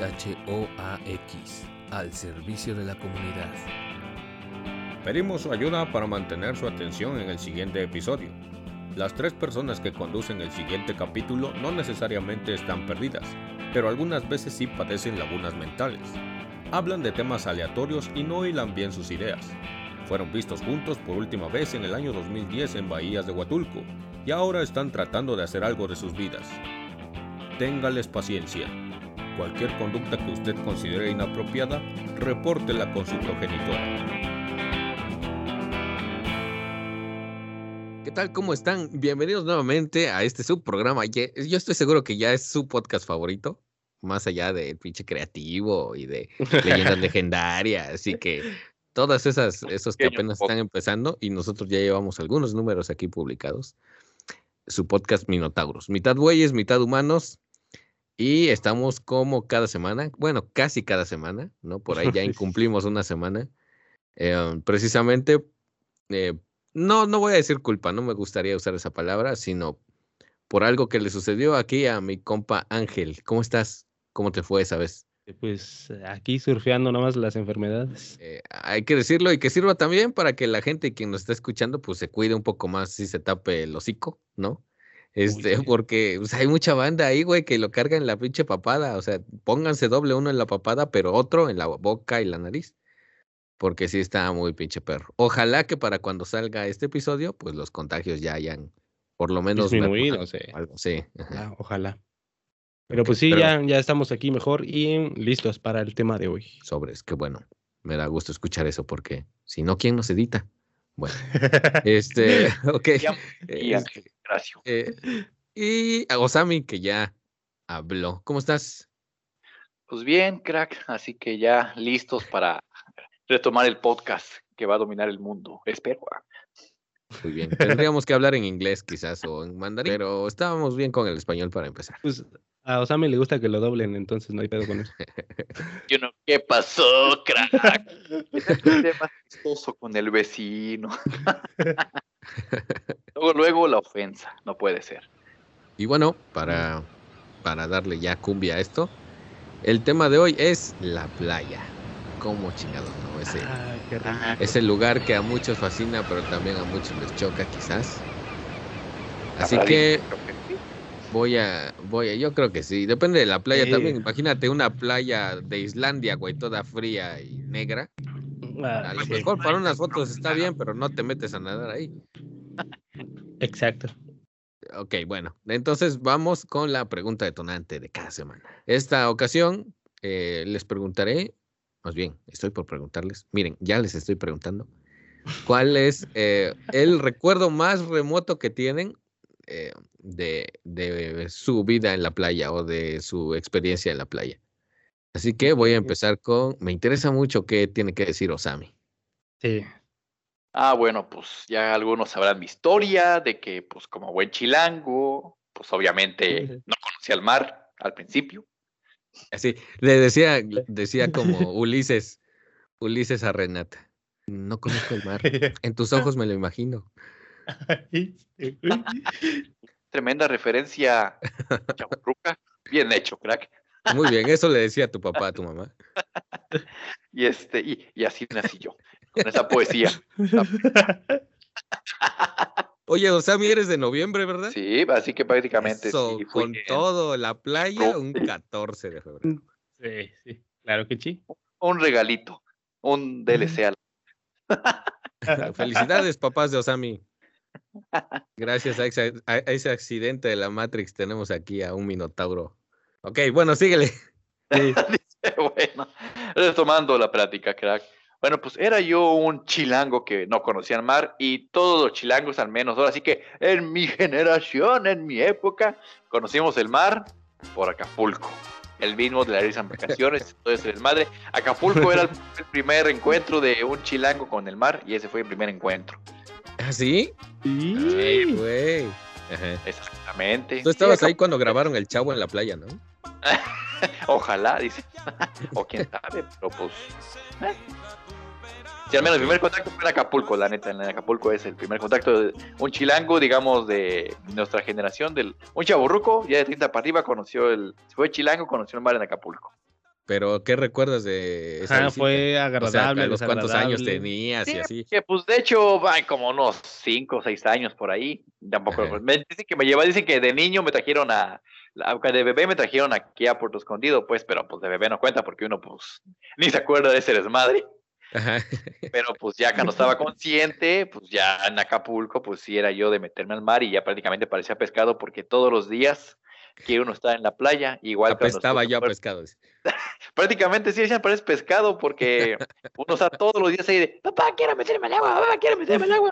SHOAX, al servicio de la comunidad. Pedimos su ayuda para mantener su atención en el siguiente episodio. Las tres personas que conducen el siguiente capítulo no necesariamente están perdidas, pero algunas veces sí padecen lagunas mentales. Hablan de temas aleatorios y no hilan bien sus ideas. Fueron vistos juntos por última vez en el año 2010 en Bahías de Huatulco y ahora están tratando de hacer algo de sus vidas. Téngales paciencia. Cualquier conducta que usted considere inapropiada, repórtela con su progenitora. ¿Qué tal? ¿Cómo están? Bienvenidos nuevamente a este subprograma. Yo estoy seguro que ya es su podcast favorito, más allá del pinche creativo y de leyendas legendarias. Así que todas esas, esos que apenas están empezando y nosotros ya llevamos algunos números aquí publicados. Su podcast Minotauros, mitad bueyes, mitad humanos. Y estamos como cada semana, bueno, casi cada semana, ¿no? Por ahí ya incumplimos una semana. Eh, precisamente eh, no, no voy a decir culpa, no me gustaría usar esa palabra, sino por algo que le sucedió aquí a mi compa Ángel. ¿Cómo estás? ¿Cómo te fue esa vez? Pues aquí surfeando nomás las enfermedades. Eh, hay que decirlo y que sirva también para que la gente quien nos está escuchando pues se cuide un poco más si se tape el hocico, ¿no? Este, porque pues, hay mucha banda ahí, güey, que lo carga en la pinche papada. O sea, pónganse doble uno en la papada, pero otro en la boca y la nariz porque sí está muy pinche perro. Ojalá que para cuando salga este episodio, pues los contagios ya hayan por lo menos disminuido, sí. Algo, sí. Ah, ojalá. Pero pues sí, ya, ya estamos aquí mejor y listos para el tema de hoy. Sobres, qué bueno. Me da gusto escuchar eso porque si no, ¿quién nos edita? Bueno, este, ok. Este. Eh, y a Osami, que ya habló. ¿Cómo estás? Pues bien, crack. Así que ya listos para retomar el podcast que va a dominar el mundo. Espero. Muy bien. Tendríamos que hablar en inglés quizás o en mandarín, pero estábamos bien con el español para empezar. Pues a Osami le gusta que lo doblen, entonces no hay pedo con eso. Yo no, ¿qué pasó, crack? Este más chistoso con el vecino. luego, luego la ofensa, no puede ser. Y bueno, para, para darle ya cumbia a esto, el tema de hoy es la playa como chingado, ¿no? Ese, ah, ese lugar que a muchos fascina, pero también a muchos les choca, quizás. Así que voy a, voy a, yo creo que sí. Depende de la playa también. Imagínate una playa de Islandia, güey, toda fría y negra. Ah, a lo mejor para unas fotos está bien, pero no te metes a nadar ahí. Exacto. Ok, bueno, entonces vamos con la pregunta detonante de cada semana. Esta ocasión eh, les preguntaré más bien, estoy por preguntarles, miren, ya les estoy preguntando, ¿cuál es eh, el recuerdo más remoto que tienen eh, de, su vida en la playa o de su experiencia en la playa? Así que voy a empezar con, me interesa mucho qué tiene que decir Osami. Sí. Ah, bueno, pues ya algunos sabrán mi historia de que, pues como buen chilango, pues obviamente no conocía el mar al principio. Así, le decía, decía como Ulises, Ulises a Renata. No conozco el mar. En tus ojos me lo imagino. Tremenda referencia, Bien hecho, crack. Muy bien, eso le decía a tu papá, a tu mamá. Y este, y, y así nací yo, con esa poesía. Oye, Osami, eres de noviembre, ¿verdad? Sí, así que prácticamente sí. con todo, la playa, un 14 de febrero. Sí, sí, claro que sí. Un regalito, un DLC. Felicidades, papás de Osami. Gracias a ese, accidente de la Matrix tenemos aquí a un Minotauro. Ok, bueno, síguele. Sí. bueno, retomando la práctica, crack. Bueno, pues era yo un chilango que no conocía el mar y todos los chilangos al menos ahora. Así que en mi generación, en mi época, conocimos el mar por Acapulco. El mismo de las embarcaciones, entonces el madre. Acapulco era el, primer encuentro de un chilango con el mar y ese fue el primer encuentro. ¿Ah, sí? Sí, güey. Exactamente. Tú estabas ahí cuando grabaron El Chavo en la playa, ¿no? Ojalá, dice. o quién sabe, pero pues. Eh. Sí, al menos el primer contacto fue en Acapulco, la neta, en Acapulco es el primer contacto de un chilango, digamos, de nuestra generación, del un chaburruco, ya de 30 para arriba, conoció el, fue chilango, conoció el mar en Acapulco. Pero, ¿qué recuerdas de esa ah, fue agradable. O los cuántos años tenías y así. Que pues de hecho, hay como unos cinco o seis años por ahí. Tampoco. Me dicen que me lleva, dicen que de niño me trajeron a. De bebé me trajeron aquí a Puerto Escondido, pues, pero pues de bebé no cuenta porque uno, pues, ni se acuerda de ese desmadre. Pero pues ya cuando estaba consciente, pues ya en Acapulco, pues sí era yo de meterme al mar y ya prácticamente parecía pescado porque todos los días que uno está en la playa, igual. Apestaba ya pescado. prácticamente sí, ya parece pescado porque uno está todos los días ahí de, papá, quiero meterme al agua, papá, quiero meterme al agua.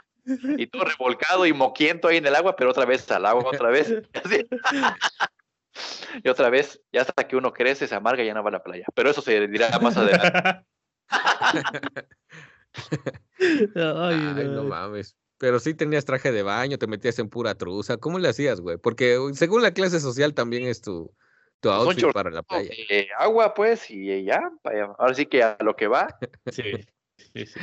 Y todo revolcado y moquiento ahí en el agua, pero otra vez al agua, otra vez. y otra vez, ya hasta que uno crece, se amarga y ya no va a la playa. Pero eso se dirá más adelante. Ay, no mames. Pero sí tenías traje de baño, te metías en pura truza. ¿Cómo le hacías, güey? Porque según la clase social también es tu, tu outfit para la playa. agua, pues, y ya. Ahora sí que a lo que va. Sí. Sí, sí.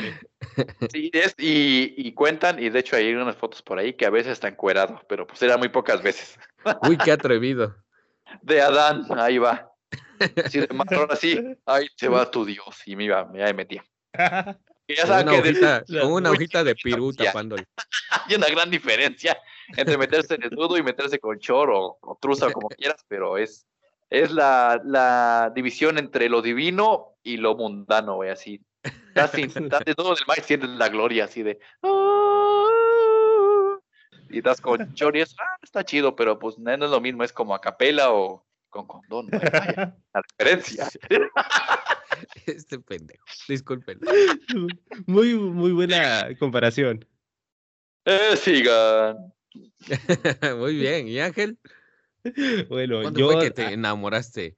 sí es, y, y, cuentan, y de hecho hay unas fotos por ahí que a veces está encuerado, pero pues era muy pocas veces. Uy, qué atrevido. De Adán, ahí va. Así de ahora sí, ahí se va tu Dios. Y me iba, me metía. una hojita, una hojita de Pirú tapándole. Hay una gran diferencia entre meterse desnudo y meterse con choro o, truza o como quieras, pero es, es la, la, división entre lo divino y lo mundano, güey, así. Estás, estás desnudo del mar y sientes la gloria así de... Ah", y estás con choro y es, ah, está chido, pero pues no es lo mismo, es como a capela o con condón. la referencia. Este pendejo. Disculpen. Muy, muy buena comparación. Eh, sigan. muy bien. ¿Y Ángel? Bueno, ¿Cuándo yo. fue que te enamoraste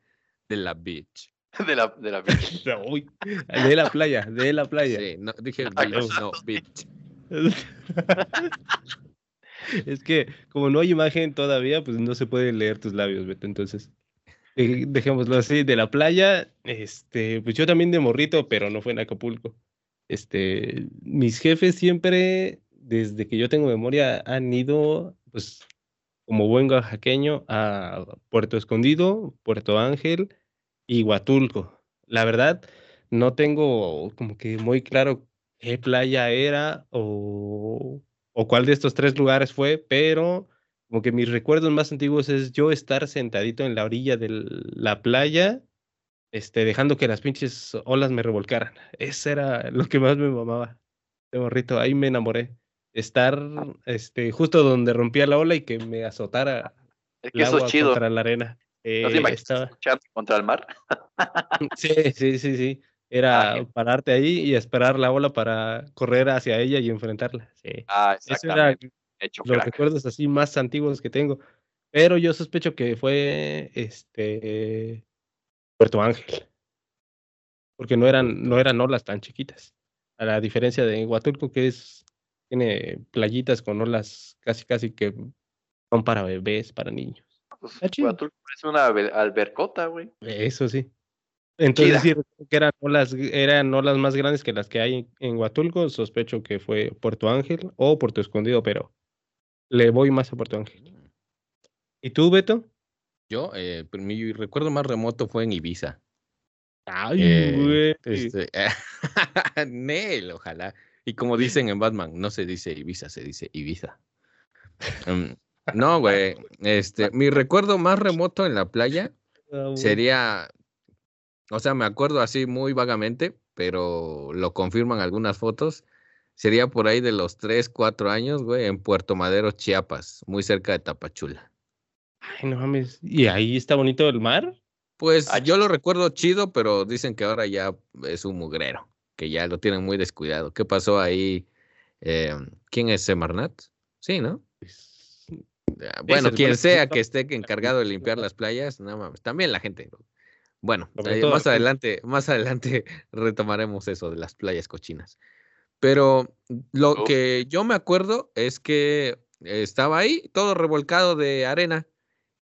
de la beach? De la, de la beach. de la playa, de la playa. Sí, no, dije no, beach. Es que como no hay imagen todavía, pues no se puede leer tus labios, Beto. Entonces, dejémoslo así, de la playa, este, pues yo también de morrito, pero no fue en Acapulco. Este, mis jefes siempre, desde que yo tengo memoria, han ido, pues, como buen oaxaqueño, a Puerto Escondido, Puerto Ángel y Huatulco. La verdad, no tengo como que muy claro qué playa era o, o cuál de estos tres lugares fue, pero como que mis recuerdos más antiguos es yo estar sentadito en la orilla de la playa, este, dejando que las pinches olas me revolcaran. Eso era lo que más me mamaba de morrito. Ahí me enamoré. Estar este, justo donde rompía la ola y que me azotara es que eso es chido. contra la arena. Eh, estaba... contra el mar? sí, sí, sí, sí. Era ah, pararte ahí y esperar la ola para correr hacia ella y enfrentarla. Sí. Ah, exactamente los recuerdos así más antiguos que tengo. Pero yo sospecho que fue este Puerto Ángel. Porque no eran, no eran olas tan chiquitas. A la diferencia de Huatulco, que es, tiene playitas con olas casi casi que son para bebés, para niños. Pues, Huatulco es una albercota, güey. Eso sí. Entonces, sí, que eran olas, eran olas más grandes que las que hay en Huatulco. Sospecho que fue Puerto Ángel o Puerto Escondido, pero le voy más a Puerto Ángel. ¿Y tú, Beto? Yo, eh, mi recuerdo más remoto fue en Ibiza. Ay, eh, güey. Este, Nel, ojalá. Y como dicen en Batman, no se dice Ibiza, se dice Ibiza. Mm, no, güey. Este, mi recuerdo más remoto en la playa ah, sería, o sea, me acuerdo así muy vagamente, pero lo confirman algunas fotos sería por ahí de los 3, 4 años, güey, en Puerto Madero, Chiapas, muy cerca de Tapachula. Ay, no mames. ¿Y ahí está bonito el mar? Pues yo lo recuerdo chido, pero dicen que ahora ya es un mugrero, que ya lo tienen muy descuidado. ¿Qué pasó ahí? Eh, ¿Quién es Semarnat? Sí, ¿no? Pues, ah, bueno, quien sea que esté encargado de limpiar las playas, no mames, también la gente. Bueno, más adelante, más adelante retomaremos eso de las playas cochinas. Pero lo que yo me acuerdo es que estaba ahí todo revolcado de arena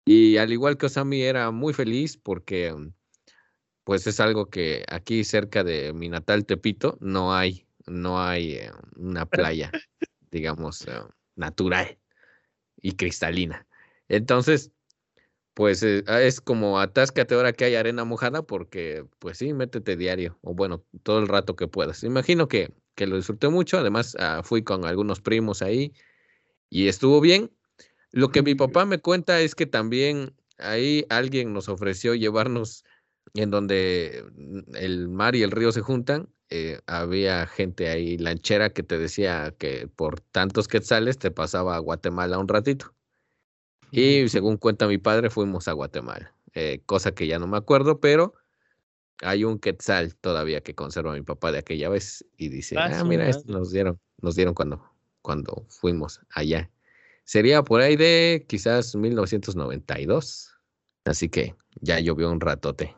y al igual que Osami era muy feliz porque mm, pues es algo que aquí cerca de mi natal Tepito no hay, no hay eh, una playa, digamos, eh, natural y cristalina. Entonces, pues eh, ah, es como atáscate ahora que hay arena mojada porque pues sí, métete diario o bueno, todo el rato que puedas. Imagino que, que lo disfruté mucho, además ah, fui con algunos primos ahí y estuvo bien. Lo que mi papá me cuenta es que también ahí alguien nos ofreció llevarnos en donde mm, el mar y el río se juntan. eh, había gente ahí lanchera que te decía que por tantos quetzales te pasaba a Guatemala un ratito. Y según cuenta mi padre, fuimos a Guatemala, eh, cosa que ya no me acuerdo, pero hay un quetzal todavía que conserva mi papá de aquella vez y dice, Ah, ah, mira, esto nos dieron, nos dieron cuando, cuando fuimos allá. Sería por ahí de quizás 1992, así que ya llovió un ratote.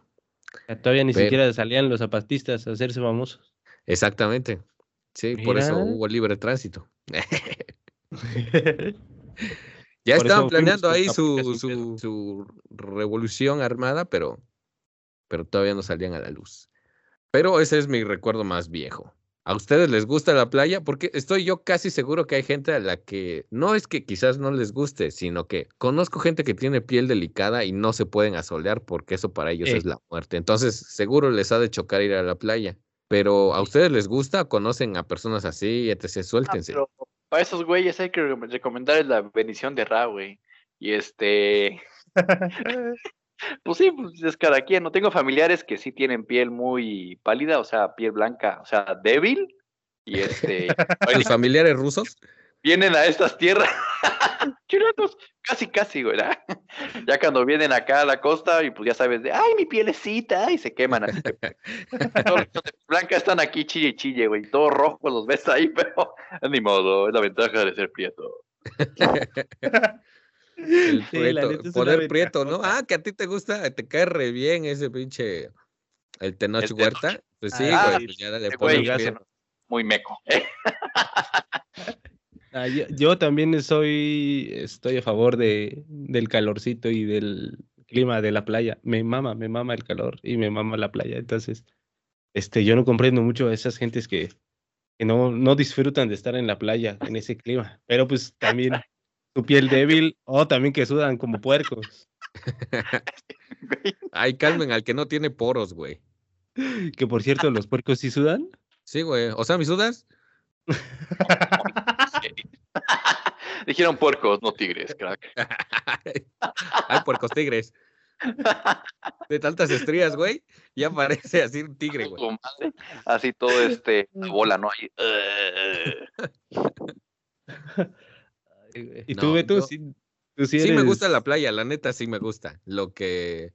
Todavía ni Pero- siquiera salían los zapatistas a hacerse famosos. Exactamente. Sí, por eso hubo libre tránsito. Ya Por estaban planeando ahí su, su, su revolución armada, pero, pero todavía no salían a la luz. Pero ese es mi recuerdo más viejo. ¿A ustedes les gusta la playa? Porque estoy yo casi seguro que hay gente a la que no es que quizás no les guste, sino que conozco gente que tiene piel delicada y no se pueden asolear porque eso para ellos Eh. es la muerte. Entonces, seguro les ha de chocar ir a la playa. Pero ¿a ustedes les gusta? ¿Conocen a personas así? Etc. Ah, Suéltense. pero para esos güeyes hay que re- recomendarles la bendición de Ra, güey. Y este, pues sí, pues es cada quien. No tengo familiares que sí tienen piel muy pálida, o sea, piel blanca, o sea, débil. Y este, ¿Tus familiares rusos? vienen a estas tierras. Chilenos, casi, casi, güey. Ya cuando vienen acá a la costa y pues ya sabes de, ay, mi pielecita, y se queman así. que- Todos los de blanca están aquí chille chille, güey. Todos rojos los ves ahí, pero ni modo, es la ventaja de ser prieto. El Sí, prieto, poder prieto, ¿no? Ah, que a ti te gusta, te cae re bien ese pinche, el Tenoch El Huerta. Pues sí, Ah, güey, pues ya dale, güey prieto. muy meco. Ah, yo, yo también soy, estoy a favor de, del calorcito y del clima de la playa. Me mama, me mama el calor y me mama la playa. Entonces, este, yo no comprendo mucho a esas gentes que, que no, no disfrutan de estar en la playa en ese clima. Pero pues también su piel débil o también que sudan como puercos. Ay, calmen al que no tiene poros, güey. Que por cierto, los puercos sí sudan. Sí, güey. O sea, mis dudas. Dijeron puercos, no tigres, crack. Ay, puercos tigres. De tantas estrías, güey. Ya parece así un tigre, güey. Así todo este, la bola, ¿no? Ahí, eh, Y No, tú, yo- sí, tú sí Sí me gusta la playa, la neta sí me gusta. Lo que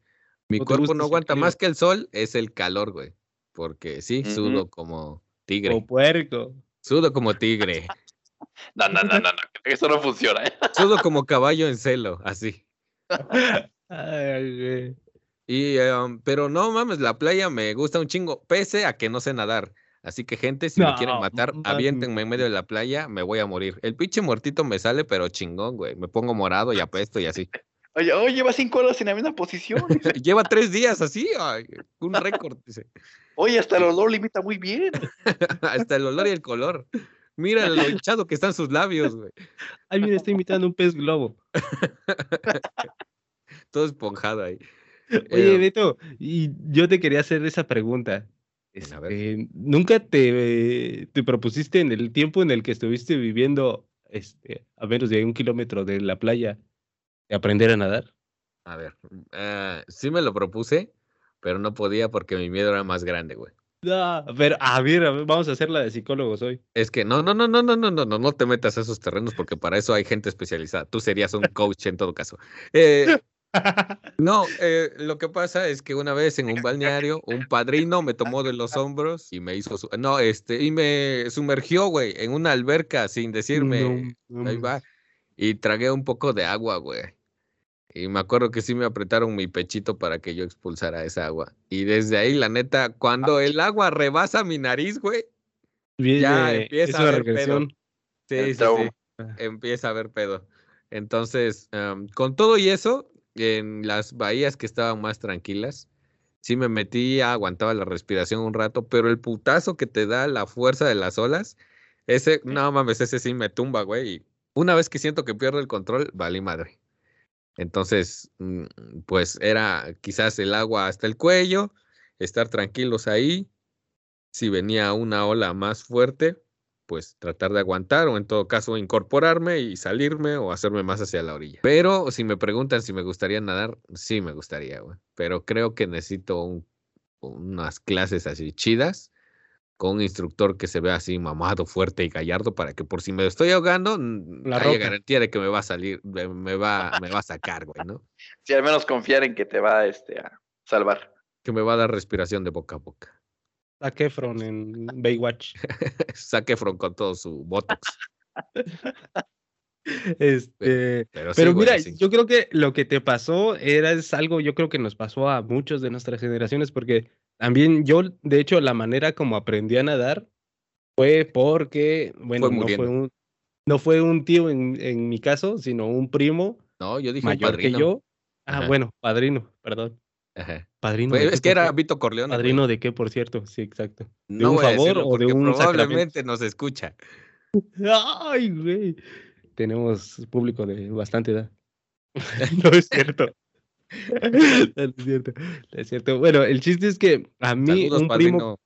mi ¿No cuerpo gusta no aguanta más que el sol es el calor, güey. Porque sí, sudo como tigre. como puerco. Sudo como tigre. No, no, no, no, no, eso no funciona. ¿eh? Sudo como caballo en celo, así. Ay, güey. Y, um, pero no mames, la playa me gusta un chingo, pese a que no sé nadar. Así que, gente, si me quieren No, matar, mames. aviéntenme en medio de la playa, me voy a morir. El pinche muertito me sale, pero chingón, güey. Me pongo morado y apesto y así. Oye, oye, lleva cinco horas en la misma posición. Lleva tres días así, ay, un récord, dice. Oye, hasta el olor limita muy bien. Hasta el olor y el color. Mira lo hinchado que están sus labios, güey. Ay, mira, está imitando un pez globo. Todo esponjado ahí. Oye, Eh, Beto, y yo te quería hacer esa pregunta. Este, ¿Nunca te, te propusiste en el tiempo en el que estuviste viviendo este, a menos de un kilómetro de la playa de aprender a nadar? A ver, eh, sí me lo propuse, pero no podía porque mi miedo era más grande, güey. No, pero a ver, a ver, vamos a hacer la de psicólogos hoy. Es que no, no, no, no, no, no, no, no, no te metas a esos terrenos porque para eso hay gente especializada. Tú serías un coach en todo caso. Eh, no, eh, lo que pasa es que una vez en un balneario, un padrino me tomó de los hombros y me hizo su, no, este, y me sumergió, güey, en una alberca sin decirme, No, ahí va, y tragué un poco de agua, güey. Y me acuerdo que sí me apretaron mi pechito para que yo expulsara esa agua. Y desde ahí, la neta, cuando el agua rebasa mi nariz, güey, ya empieza es a una haber pedo. regresión. sí, El sí, sí, trauma. empieza a haber pedo. Entonces, con todo y eso, en las bahías que estaban más tranquilas, sí me metí, aguantaba la respiración un rato, pero el putazo que te da la fuerza de las olas, ese, no mames, ese sí me tumba, güey. y una vez que siento que pierdo el control, valí madre. Entonces, mm, pues era quizás el agua hasta el cuello, estar tranquilos ahí. Si venía una ola más fuerte, pues tratar de aguantar o en todo caso incorporarme y salirme o hacerme más hacia la orilla. Pero si me preguntan si me gustaría nadar, sí me gustaría, güey. Pero creo que necesito un- unas clases así chidas con un instructor que se vea así mamado, fuerte y gallardo para que por si me estoy ahogando, La haya Roca. garantía de que me va a salir, me me va, me va a sacar, güey, ¿no? Si al menos confiar en que te va este, a salvar. Que me va a dar respiración de boca a boca. Zac Efron en Baywatch. Efron con todo su botox. Este, Pero, mira, sí. yo creo que lo que te pasó era es algo, yo creo que nos pasó a muchos de nuestras generaciones, porque también yo, de hecho, la manera como aprendí a nadar fue porque, bueno, no fue un, no fue un tío en, en mi caso, sino un primo No, yo dije mayor que padrino. yo. Ah, Ajá. bueno, padrino, perdón. Ajá. Padrino. De qué, es que era? Vito Corleone. güey. Padrino de qué, por cierto, sí, exacto. No un favor o de un sacramento? probablemente nos escucha. Ay, güey. Tenemos público de bastante edad. no es cierto. No es cierto. No es cierto. Bueno, el chiste es que a mí Saludos, un primo.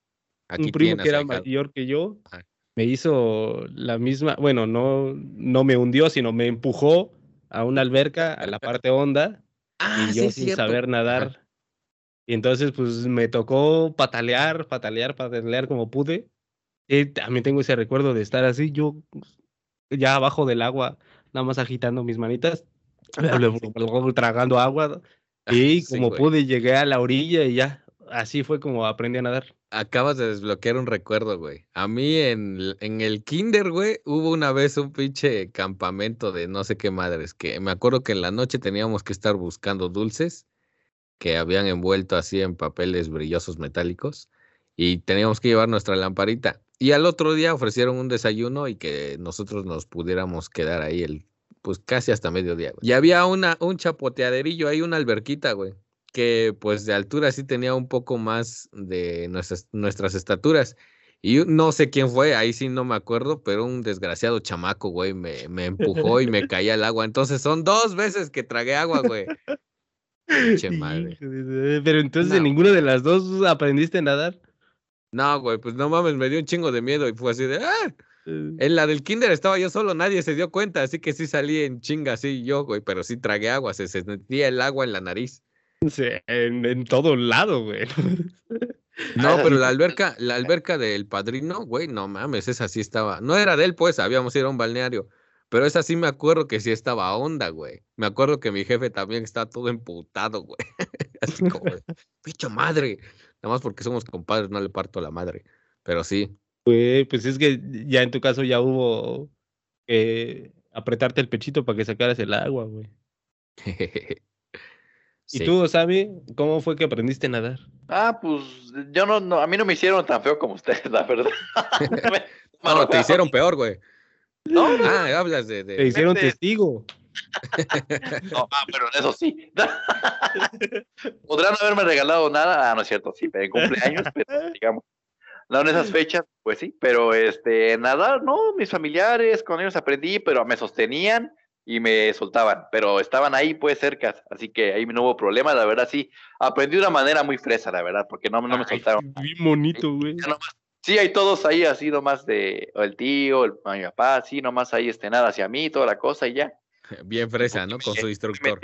Aquí un primo que era mayor que yo Ajá. me hizo la misma, bueno, no, no me hundió, sino me empujó a una alberca, a la parte honda, Ah, y yo sin cierto. saber nadar. Y entonces, pues me tocó patalear, patalear, patalear como pude. Y también tengo ese recuerdo de estar así, yo ya abajo del agua, nada más agitando mis manitas, tragando agua. Y Ah, Sí, como pude, llegué a la orilla y ya, así fue como aprendí a nadar. Acabas de desbloquear un recuerdo, güey. A mí en, en el kinder, güey, hubo una vez un pinche campamento de no sé qué madres, que me acuerdo que en la noche teníamos que estar buscando dulces que habían envuelto así en papeles brillosos metálicos y teníamos que llevar nuestra lamparita. Y al otro día ofrecieron un desayuno y que nosotros nos pudiéramos quedar ahí el, pues casi hasta mediodía, güey. Y había una, un chapoteaderillo ahí, una alberquita, güey que pues de altura sí tenía un poco más de nuestras, nuestras estaturas. Y no sé quién fue, ahí sí no me acuerdo, pero un desgraciado chamaco, güey, me, me empujó y me caía al agua. Entonces son dos veces que tragué agua, güey. Pinche madre. Pero entonces No. en ninguna de las dos aprendiste a nadar. No, güey, pues no mames, me dio un chingo de miedo y fue así de, ¡ah! En la del kinder estaba yo solo, nadie se dio cuenta, así que sí salí en chinga así yo, güey, pero sí tragué agua, se sentía el agua en la nariz. sí, en, en todo lado, güey. No, pero la alberca, la alberca del padrino, güey, no mames, esa sí estaba. No era de él, pues, habíamos ido a un balneario. Pero esa sí me acuerdo que sí estaba onda, güey. Me acuerdo que mi jefe también estaba todo emputado, güey. Así como, picha madre. Nada más porque somos compadres, no le parto la madre. Pero sí. Güey, pues es que ya en tu caso ya hubo que apretarte el pechito para que sacaras el agua, güey. ¿Y tú, Sammy, cómo fue que aprendiste a nadar? Ah, pues yo no, no, a mí no me hicieron tan feo como ustedes, la verdad. No, te hicieron peor, güey. No, no, Ah, hablas de. de- Te hicieron testigo. no, ah, pero en eso sí. Podrán no haberme regalado nada. Ah, no es cierto, sí, pero en cumpleaños, pero, digamos. No en esas fechas, pues sí, pero este, nadar, no, mis familiares, con ellos aprendí, pero me sostenían y me soltaban, pero estaban ahí pues cerca, así que ahí no hubo problema, la verdad sí, aprendí de una manera muy fresa, la verdad, porque no, no me Ay, soltaron. Bien bonito, güey. Ya nomás- sí, hay todos ahí así nomás de, o el tío, el, mi papá, sí, nomás ahí este, nada hacia mí, toda la cosa y ya. Bien fresa, ¿no? Con su instructor.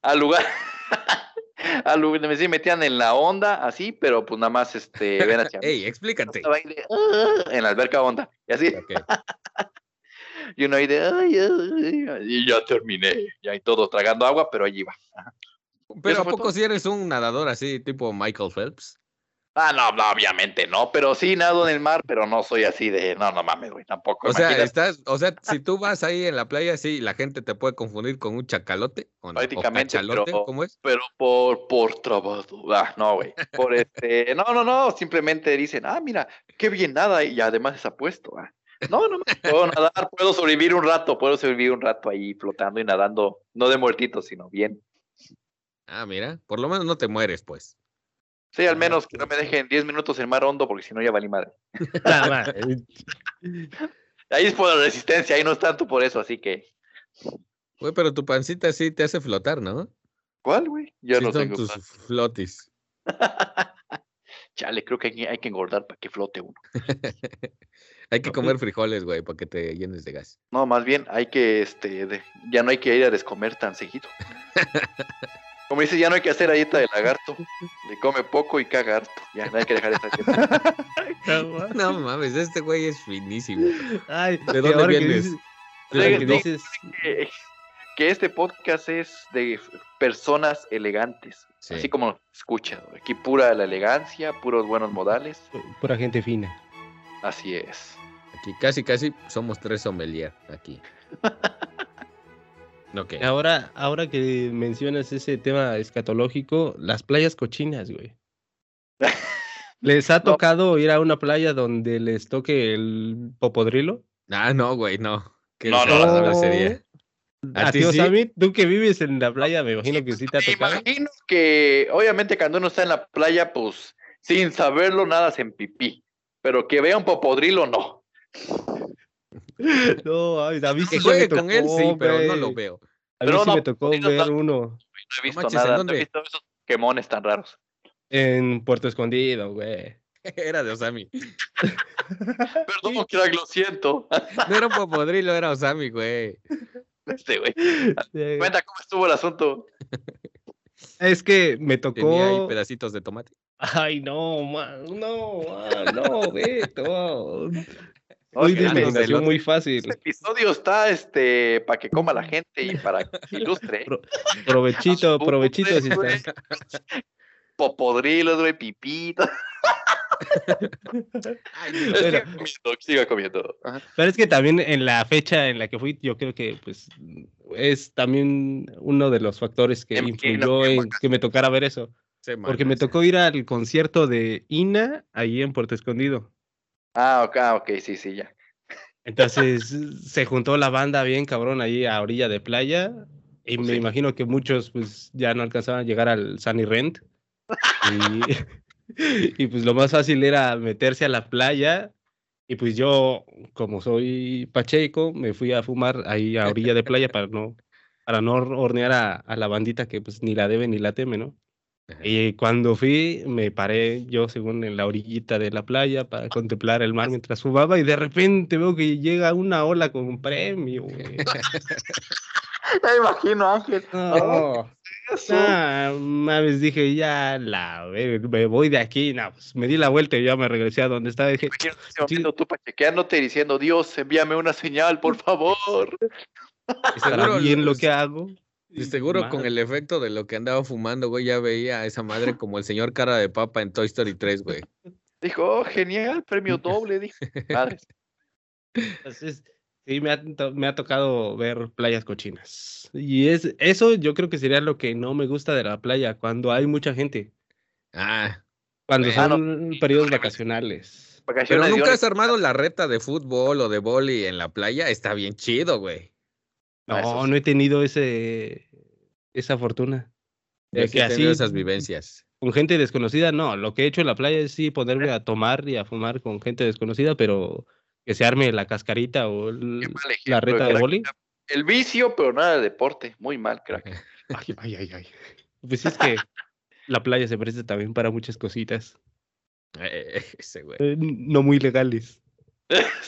al lugar, al lugar, me sí, metían en la onda, así, pero pues nada más este, ven hacia mí. Ey, explícate. Estaba ahí de, en la alberca onda, y así, y uno ahí de, "Ay, ay, ay", y ya terminé, ya y todos tragando agua, pero allí iba. Pero ¿a poco todo. si eres un nadador así, tipo Michael Phelps? Ah, no, no, obviamente no, pero sí nado en el mar, pero no soy así de, no, no mames, güey, tampoco. O sea, estás, o sea, si tú vas ahí en la playa, sí, la gente te puede confundir con un chacalote o, no, o Prácticamente, cachalote, pero- ¿cómo es? pero por, por trabajo. Ah, no, güey. Por este, no, no, no, simplemente dicen, ah, mira, qué bien nada y además es apuesto. ah. No, no, no, puedo nadar, puedo sobrevivir un rato, puedo sobrevivir un rato ahí flotando y nadando, no de muertito, sino bien. Ah, mira, por lo menos no te mueres, pues. Sí, al menos que no me pues. dejen 10 minutos en mar hondo, porque si no ya valí madre. Ahí es por la resistencia, ahí no es tanto por eso, así que. Güey, pero tu pancita sí te hace flotar, ¿no? ¿Cuál, güey? Yo Sí no son tengo. tus flotis. Chale, creo que hay, que- hay que engordar para que flote uno. Hay que comer frijoles, güey, para que te llenes de gas. No, más bien hay que, este, de- ya no hay que ir a descomer tan seguido. Como dices, ya no hay que hacer la dieta de lagarto. Le come poco y caga harto. Ya, no hay que dejar esa. No mames, este güey es finísimo. Ay, ¿De que dónde vienes? dices- De- ahora que dices- que, que este podcast es de personas elegantes. Sí. Así como escucha. Aquí pura la elegancia, puros buenos modales. Pura gente fina. Así es. Aquí casi, casi somos tres sommelier aquí. Ahora, ahora que mencionas ese tema escatológico, las playas cochinas, güey. ¿Les ha No. tocado ir a una playa donde les toque el popodrilo? Ah, no, güey, no. Qué No, no, no. sería. ¿A ¿A ti ti, sí? Sammy? Tú que vives en la playa, me imagino que sí te ha Me tocado. imagino que, obviamente, cuando uno está en la playa, pues, sin saberlo, nada en pipí. Pero que vea un popodrilo, no. No, ay, a mí sí Que con él, tocó, sí, pero no lo veo. A mí Pero sí no, me tocó ver no. uno No he visto manches, ¿en nada. No he visto esos quemones tan raros. en Puerto Escondido, güey. Era de Osami. Perdón, crack, lo siento. No era un popodrilo, era Osami, güey. Este, güey. Cuenta cómo estuvo el asunto. Es que me Tenía ahí tocó. pedacitos de tomate. Ay, no, man, no, man, no, Beto. Muy de este imaginación muy fácil. episodio está este para que coma la gente y para que ilustre. Pro- Provechito, provechito si está. Popodrilos, güey, pipito. Ay. Siga comiendo, siga comiendo. Pero es que también en la fecha en la que fui, yo creo que pues es también uno de los factores que que influyó no- en que me tocara ver eso. Porque me tocó ir al concierto de Ina ahí en Puerto Escondido. Ah, ok, ah, ok, sí, sí, ya. Entonces se juntó la banda bien cabrón ahí a orilla de playa. Y Pues me sí. imagino que muchos pues ya no alcanzaban a llegar al Sunny Rent. Y, y pues lo más fácil era meterse a la playa. Y pues yo, como soy pacheco, me fui a fumar ahí a orilla de playa para no, para no hornear a, a la bandita que pues ni la debe ni la teme, ¿no? Ajá. Y cuando fui, me paré yo según en la orillita de la playa para contemplar el mar mientras fumaba y de repente veo que llega una ola con premio. güey. Me imagino, Ángel. No, no, mames, dije, ya la, ve- me voy de aquí. No, pues me di la vuelta y ya me regresé a donde estaba. Dije, momento tú pachequeándote diciendo, Dios, envíame una señal, por favor. ¿estará bien lo que hago? Y seguro con el efecto de lo que andaba fumando, güey, ya veía a esa madre como el señor cara de papa en Toy Story 3, güey. Dijo, oh, genial, premio doble. Dijo, madres. Entonces, sí, me ha, to- me ha tocado ver playas cochinas. Y es eso yo creo que sería lo que no me gusta de la playa, cuando hay mucha gente, Ah, cuando Bueno, son periodos vacacionales. pero Vacaciones nunca un- has armado la reta de fútbol o de boli en la playa. Está bien chido, güey. No, no he tenido ese esa fortuna. De que he tenido así, esas vivencias. con gente desconocida, no. Lo que he hecho en la playa es sí ponerme a tomar y a fumar con gente desconocida, pero que se arme la cascarita o el- la reta de boli. El vicio, pero nada de deporte. Muy mal, crack. Ay, ay, ay, ay. Pues es que la playa se presta también para muchas cositas, Eh, ese güey. eh, no muy legales.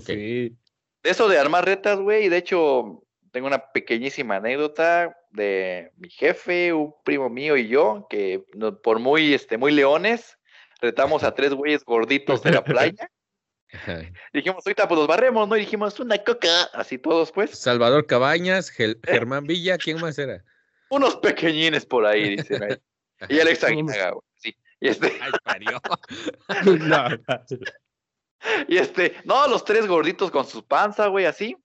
Sí. de eso de armar retas, güey, y de hecho tengo una pequeñísima anécdota de mi jefe, un primo mío y yo, que no- por muy, este, muy leones, retamos a tres güeyes gorditos de la playa. Dijimos, ahorita pues los barremos, ¿no? Y dijimos, una coca, así todos pues. Salvador Cabañas, Gel- Germán Villa, ¿quién más era? Unos pequeñines por ahí, dicen ahí. Y Alex No, Aguinaga, güey, sí. Y este, Ay, parió. No, y este, no, los tres gorditos con sus panza, güey, así.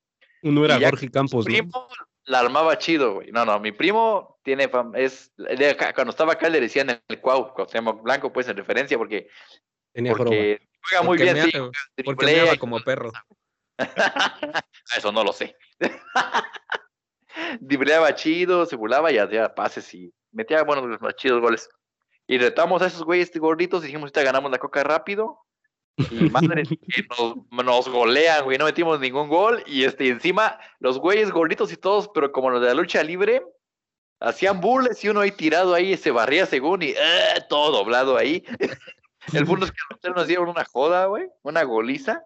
Uno era Jorge Campos, Mi ¿no? primo la armaba chido, güey. No, no, mi primo tiene fam- es de acá, cuando estaba acá le decían el cuau, Cuauhtémoc Blanco, pues en referencia, porque, Tenía joroba. porque juega muy Porque bien, sí. Porque meaba como perro. Eso no lo sé. Dribleaba chido, se burlaba y hacía pases y metía buenos, los chidos goles. Y retamos a esos güeyes gorditos y dijimos, ahorita ganamos la coca rápido. Y madre, que nos, nos golean, güey, no metimos ningún gol. Y este, encima, los güeyes gorditos y todos, pero como los de la lucha libre, hacían bulles y uno ahí tirado ahí se barría según y ¡eh! todo doblado ahí. El punto es que nosotros nos dieron una joda, güey, una goliza.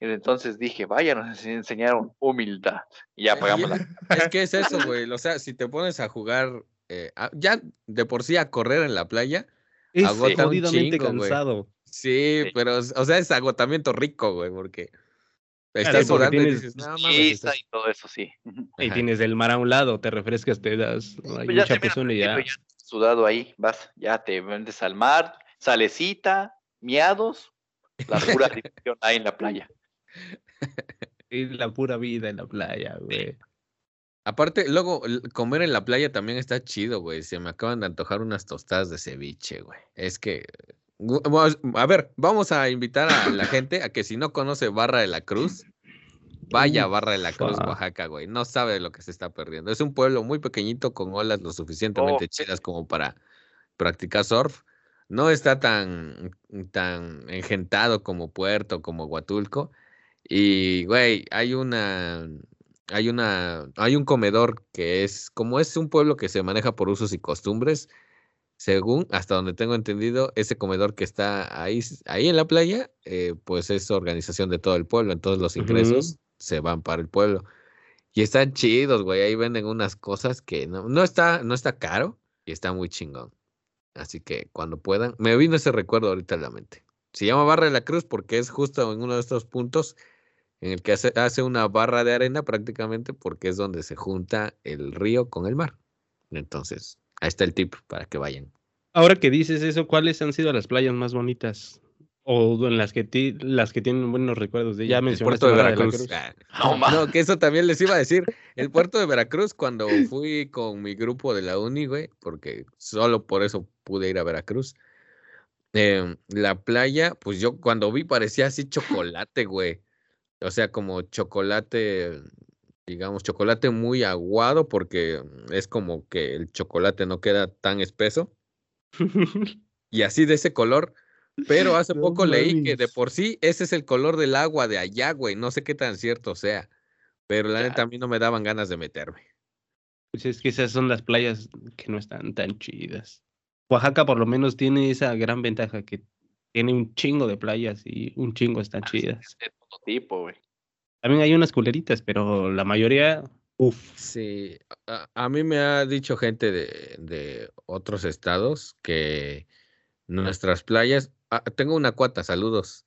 Y entonces dije, vaya, nos enseñaron humildad. Y ya pagamos la. Es que es eso, güey. O sea, si te pones a jugar, eh, a- ya de por sí a correr en la playa, Es Agota un chingo, güey. cansado. Sí, Sí. pero, o sea, es agotamiento rico, güey, porque estás porque sudando y dices, no mames, estás- y todo eso, sí. Y Ajá. tienes el mar a un lado, te refrescas, te das hay Pues ya mucha terminas persona y el ya. sudado ahí, vas, ya te vendes al mar, salecita, miados, la pura diversión ahí en la playa. Y la pura vida en la playa, güey. Aparte, luego comer en la playa también está chido, güey. Se me acaban de antojar unas tostadas de ceviche, güey. Es que, a ver, vamos a invitar a la gente a que si no conoce Barra de la Cruz, vaya a Barra de la Cruz. Oaxaca, güey. No sabe de lo que se está perdiendo. Es un pueblo muy pequeñito con olas lo suficientemente Oh. chidas como para practicar surf. No está tan, tan engentado como Puerto, como Huatulco. Y, güey, hay una, hay una, hay un comedor que es, como es un pueblo que se maneja por usos y costumbres, según, hasta donde tengo entendido, ese comedor que está ahí, ahí en la playa, eh, pues es organización de todo el pueblo, entonces los ingresos se van para el pueblo. Y están chidos, güey, ahí venden unas cosas que no, no está, no está caro y está muy chingón. Así que cuando puedan, me vino ese recuerdo ahorita a la mente. Se llama Barra de la Cruz porque es justo en uno de estos puntos en el que hace, hace una barra de arena prácticamente porque es donde se junta el río con el mar. Entonces, ahí está el tip para que vayan. Ahora que dices eso, ¿cuáles han sido las playas más bonitas? O en las que ti- las que tienen buenos recuerdos de ya el mencionaste puerto de Veracruz. Cruz. Ah, No, que eso también les iba a decir. El puerto de Veracruz, cuando fui con mi grupo de la uni, güey, porque solo por eso pude ir a Veracruz. em, la playa, pues yo cuando vi parecía así chocolate, güey. O sea, como chocolate, digamos, chocolate muy aguado, porque es como que el chocolate no queda tan espeso. Y así de ese color. Pero hace No poco leí que de por sí ese es el color del agua de allá, güey. No sé qué tan cierto sea. Pero la Ya. neta a mí no me daban ganas de meterme. Pues es que esas son las playas que no están tan chidas. Oaxaca por lo menos tiene esa gran ventaja que tiene un chingo de playas y un chingo están chidas. de todo tipo, güey. También hay unas culeritas, pero la mayoría, uff. Sí, a, mí me ha dicho gente de, de otros estados que nuestras playas, ah, tengo una cuata, saludos.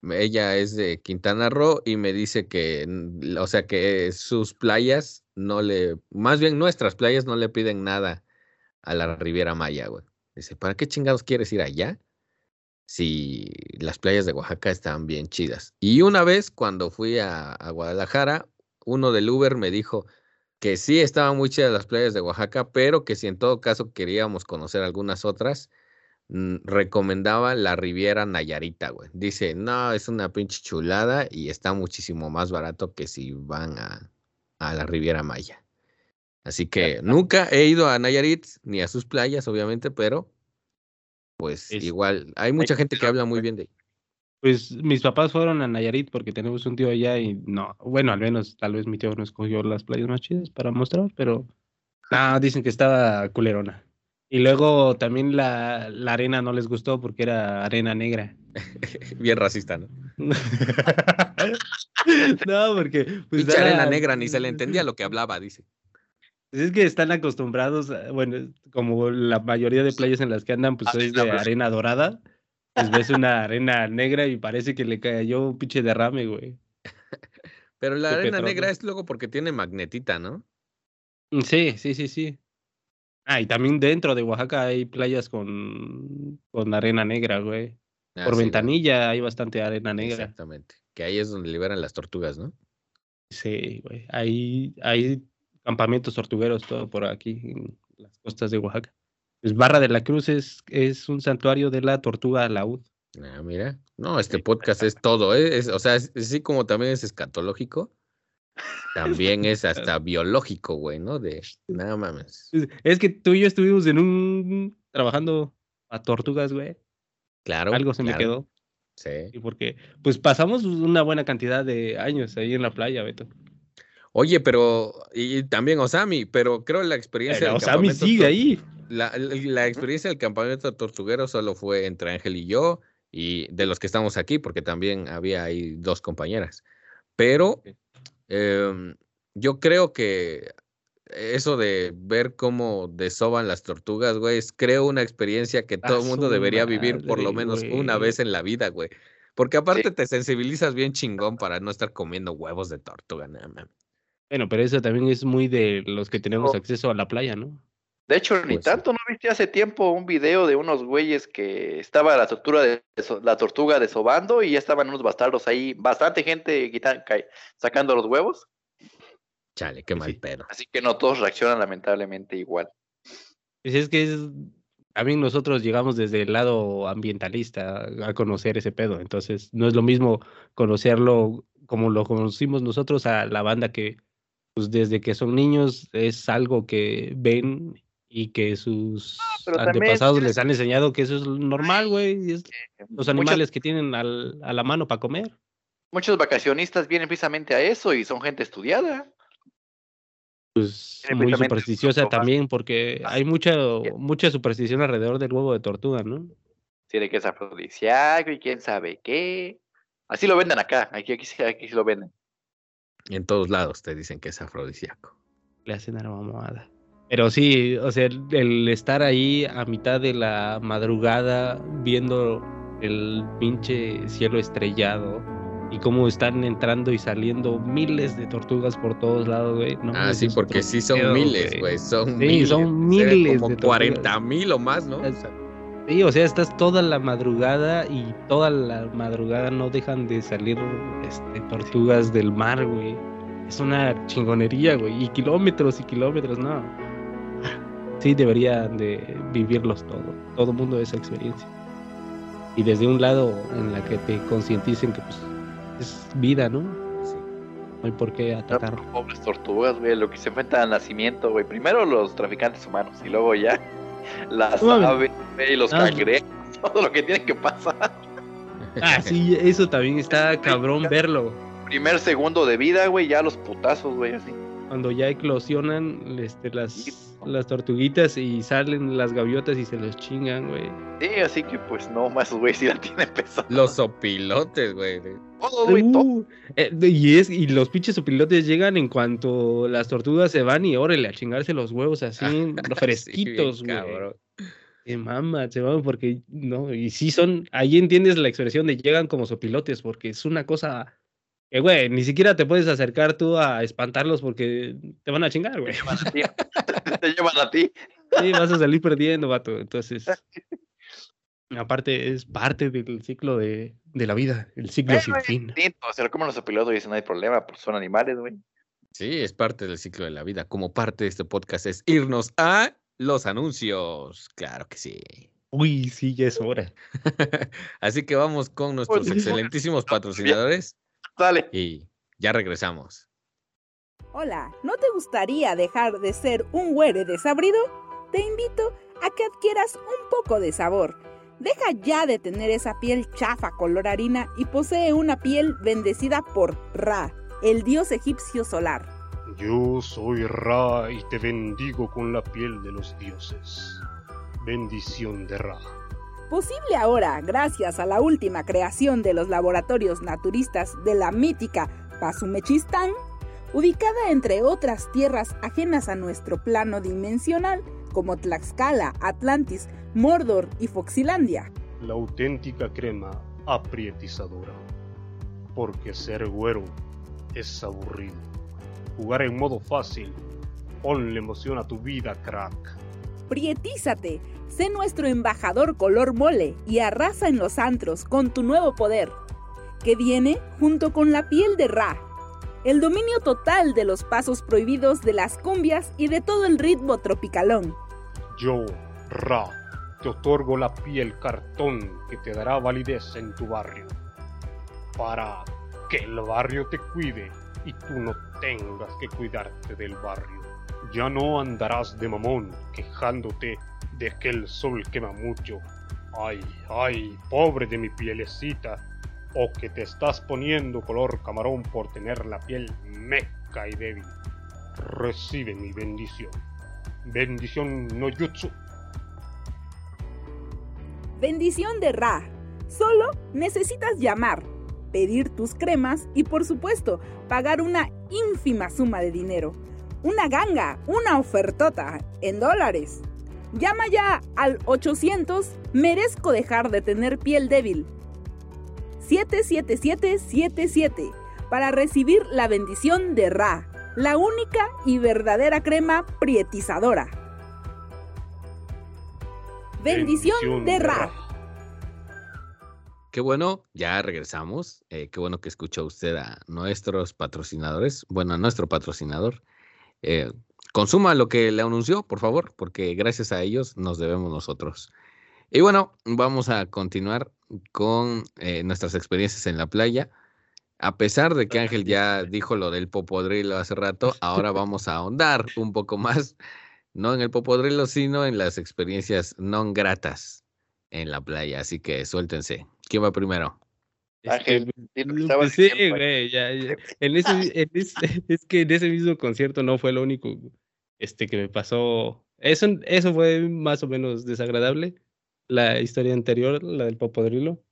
Ella es de Quintana Roo y me dice que, o sea, que sus playas no le, más bien nuestras playas no le piden nada a la Riviera Maya, güey. Dice, ¿para qué chingados quieres ir allá? Si las playas de Oaxaca están bien chidas. Y una vez cuando fui a, a Guadalajara, uno del Uber me dijo que sí estaban muy chidas las playas de Oaxaca, pero que si en todo caso queríamos conocer algunas otras, recomendaba la Riviera Nayarita, güey. Dice, no, es una pinche chulada y está muchísimo más barato que si van a, a la Riviera Maya. Así que nunca he ido a Nayarit ni a sus playas, obviamente, pero pues Es- igual hay mucha gente que habla muy bien de ahí. Pues mis papás fueron a Nayarit porque tenemos un tío allá y no, bueno, al menos tal vez mi tío no escogió las playas más chidas para mostrar, pero no, dicen que estaba culerona. Y luego también la, la arena no les gustó porque era arena negra. Bien racista, ¿no? no, porque pues Pinche arena era- negra, ni se le entendía lo que hablaba, dice. Pues es que están acostumbrados, a- bueno, como la mayoría de playas en las que andan, pues es Arena de arena dorada. Pues ves una arena negra y parece que le cayó un pinche derrame, güey. Pero la arena petróleo. negra es luego porque tiene magnetita, ¿no? Mm, Sí, sí, sí, sí. Ah, y también dentro de Oaxaca hay playas con, con arena negra, güey. Ah, Por sí, güey, ventanilla hay bastante arena negra. Exactamente. Que ahí es donde liberan las tortugas, ¿no? Sí, güey. Hay, hay campamentos tortugueros todo por aquí, en las costas de Oaxaca. Pues Barra de la Cruz es, es un santuario de la tortuga laúd. Ah, mira. No, este podcast es todo, ¿eh? Es- o sea, es- así como también es escatológico, también es hasta biológico, güey, ¿no? De nada mames. Es- que tú y yo estuvimos en un trabajando a tortugas, güey. Claro. Algo se me quedó. Sí. Y porque, pues pasamos una buena cantidad de años ahí en la playa, Beto. Oye, pero, y también Osami, pero creo la experiencia El del Osami sigue ahí. La, la experiencia del campamento tortuguero solo fue entre Ángel y yo, y de los que estamos aquí, porque también había ahí dos compañeras. Pero em, yo creo que eso de ver cómo desoban las tortugas, güey, es creo una experiencia que todo A el mundo debería vivir por lo menos una vez en la vida, güey. Porque aparte te sensibilizas bien chingón para no estar comiendo huevos de tortuga, nada más. Bueno, pero eso también es muy de los que tenemos Oh. acceso a la playa, ¿no? De hecho, ni Pues tanto, ¿no viste hace tiempo un video de unos güeyes que estaba la tortuga de la tortuga desobando y ya estaban unos bastardos ahí, bastante gente quitan- sacando los huevos, Chale, qué mal Sí. pedo. así que no todos reaccionan lamentablemente igual. Pues es que es, también nosotros llegamos desde el lado ambientalista a conocer ese pedo, entonces no es lo mismo conocerlo como lo conocimos nosotros a la banda que pues desde que son niños es algo que ven y que sus antepasados les han enseñado que eso es normal, güey, es los Muchos- animales que tienen al- a la mano para comer. Muchos vacacionistas vienen precisamente a eso y son gente estudiada. Pues muy supersticiosa también porque hay mucha mucha superstición alrededor del huevo de tortuga, ¿no? Tiene que es afrodisíaco y quién sabe qué. Así lo venden acá, aquí, aquí, aquí sí lo venden. En todos lados te dicen que es afrodisíaco. Le hacen a la mamada. Pero sí, o sea, el, el estar ahí a mitad de la madrugada viendo el pinche cielo estrellado y cómo están entrando y saliendo miles de tortugas por todos lados, güey. No, Ah, sí, porque sí son pedo, miles, güey. Son Sí, miles. son miles Como de tortugas. 40 mil o más, ¿no? O sea, Sí, o sea, estás toda la madrugada y toda la madrugada no dejan de salir este, tortugas del mar, güey. Es una chingonería, güey. Y kilómetros y kilómetros, no. Sí, deberían de vivirlos todo. Todo mundo esa experiencia. Y desde un lado en la que te concienticen que pues es vida, ¿no? sí. No hay por qué No, atacar. pero pobres tortugas, güey, lo que se enfrentan al nacimiento, güey. Primero los traficantes humanos y luego ya las No mames. aves, güey, los Ah, cangrejos, todo lo que tiene que pasar. Ah, sí, eso también está cabrón verlo. Primer segundo de vida, güey, ya los putazos, güey, así. Cuando ya eclosionan este, las, las tortuguitas y salen las gaviotas y se los chingan, güey. Sí, así que pues no, más güey, sí la tienen pesada. Los opilotes, güey. Todo, güey, todo. Uh, eh, y, es, y los pinches opilotes llegan en cuanto las tortugas se van y órale a chingarse los huevos así fresquitos, Sí, bien güey. cabrón. Se mama, se mama porque no, y sí son, ahí entiendes la expresión de llegan como sopilotes, porque es una cosa que, güey, ni siquiera te puedes acercar tú a espantarlos porque te van a chingar, güey. Te llevan a ti. Te llevan a ti. Sí, vas a salir perdiendo, vato. Entonces, aparte, es parte del ciclo de, de la vida, el ciclo sin Bueno, es fin. distinto, Se lo comen los pilotos y dicen no hay problema, pues son animales, güey. Sí, es parte del ciclo de la vida. Como parte de este podcast es irnos a los anuncios. Claro que sí. Uy, sí, ya es hora. Así que vamos con nuestros Pues, excelentísimos patrocinadores Dale. y ya regresamos. Hola, ¿no te gustaría dejar de ser un güere desabrido? Te invito a que adquieras un poco de sabor. Deja ya de tener esa piel chafa color harina y posee una piel bendecida por Ra, el dios egipcio solar. Yo soy Ra y te bendigo con la piel de los dioses. Bendición de Ra. Posible ahora gracias a la última creación de los laboratorios naturistas de la mítica Pasumechistán, ubicada entre otras tierras ajenas a nuestro plano dimensional, como Tlaxcala, Atlantis, Mordor y Foxilandia. La auténtica crema aprietizadora. Porque ser güero es aburrido. Jugar en modo fácil. Ponle emoción a tu vida, crack. Prietízate, sé nuestro embajador color mole y arrasa en los antros con tu nuevo poder, que viene junto con la piel de Ra, el dominio total de los pasos prohibidos de las cumbias y de todo el ritmo tropicalón. Yo, Ra, te otorgo la piel cartón que te dará validez en tu barrio. Para que el barrio te cuide y tú no tengas que cuidarte del barrio. Ya no andarás de mamón quejándote de que el sol quema mucho Ay, ay, pobre de mi pielecita. O que te estás poniendo color camarón por tener la piel meca y débil. Recibe mi bendición. Bendición no jutsu. Bendición de Ra. Solo necesitas llamar, pedir tus cremas y por supuesto pagar una ínfima suma de dinero. Una ganga, una ofertota en dólares. Llama ya al 800 Merezco dejar de tener piel débil. 77777 para recibir la bendición de Ra, la única y verdadera crema prietizadora. Bendición, de Ra. Qué bueno, ya regresamos. Eh, qué bueno que escuchó usted a nuestros patrocinadores. Bueno, a nuestro patrocinador. Eh, consuma lo que le anunció, por favor, porque gracias a ellos nos debemos nosotros. Y bueno, vamos a continuar con eh, nuestras experiencias en la playa. A pesar de que Ángel ya dijo lo del popodrilo hace rato, ahora vamos a ahondar un poco más, no en el popodrilo, sino en las experiencias no gratas en la playa. Así que suéltense. ¿Quién va primero? Ángel, Este, pues, sí, diciendo, güey, ya, ya. En ese, en ese- es que en ese mismo concierto no fue lo único este, que me pasó. Eso, eso fue más o menos desagradable, la historia anterior, la del popodrilo.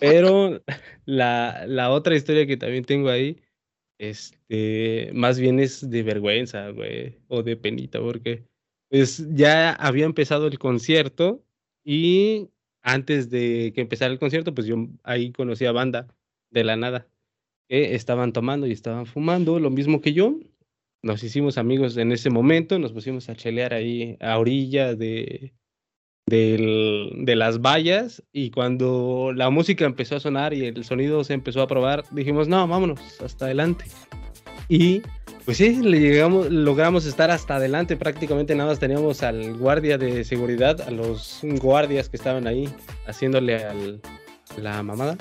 Pero la, la otra historia que también tengo ahí, este, más bien es de vergüenza, güey, o de penita, porque pues ya había empezado el concierto y antes de que empezara el concierto, pues yo ahí conocí a banda de la nada, que estaban tomando y estaban fumando, lo mismo que yo. Nos hicimos amigos en ese momento, nos pusimos a chelear ahí a orilla de, del- de las vallas y cuando la música empezó a sonar y el sonido se empezó a probar, dijimos, no, vámonos, hasta adelante. Y pues sí, le llegamos, logramos estar hasta adelante, prácticamente nada más teníamos al guardia de seguridad, a los guardias que estaban ahí haciéndole al, la mamada,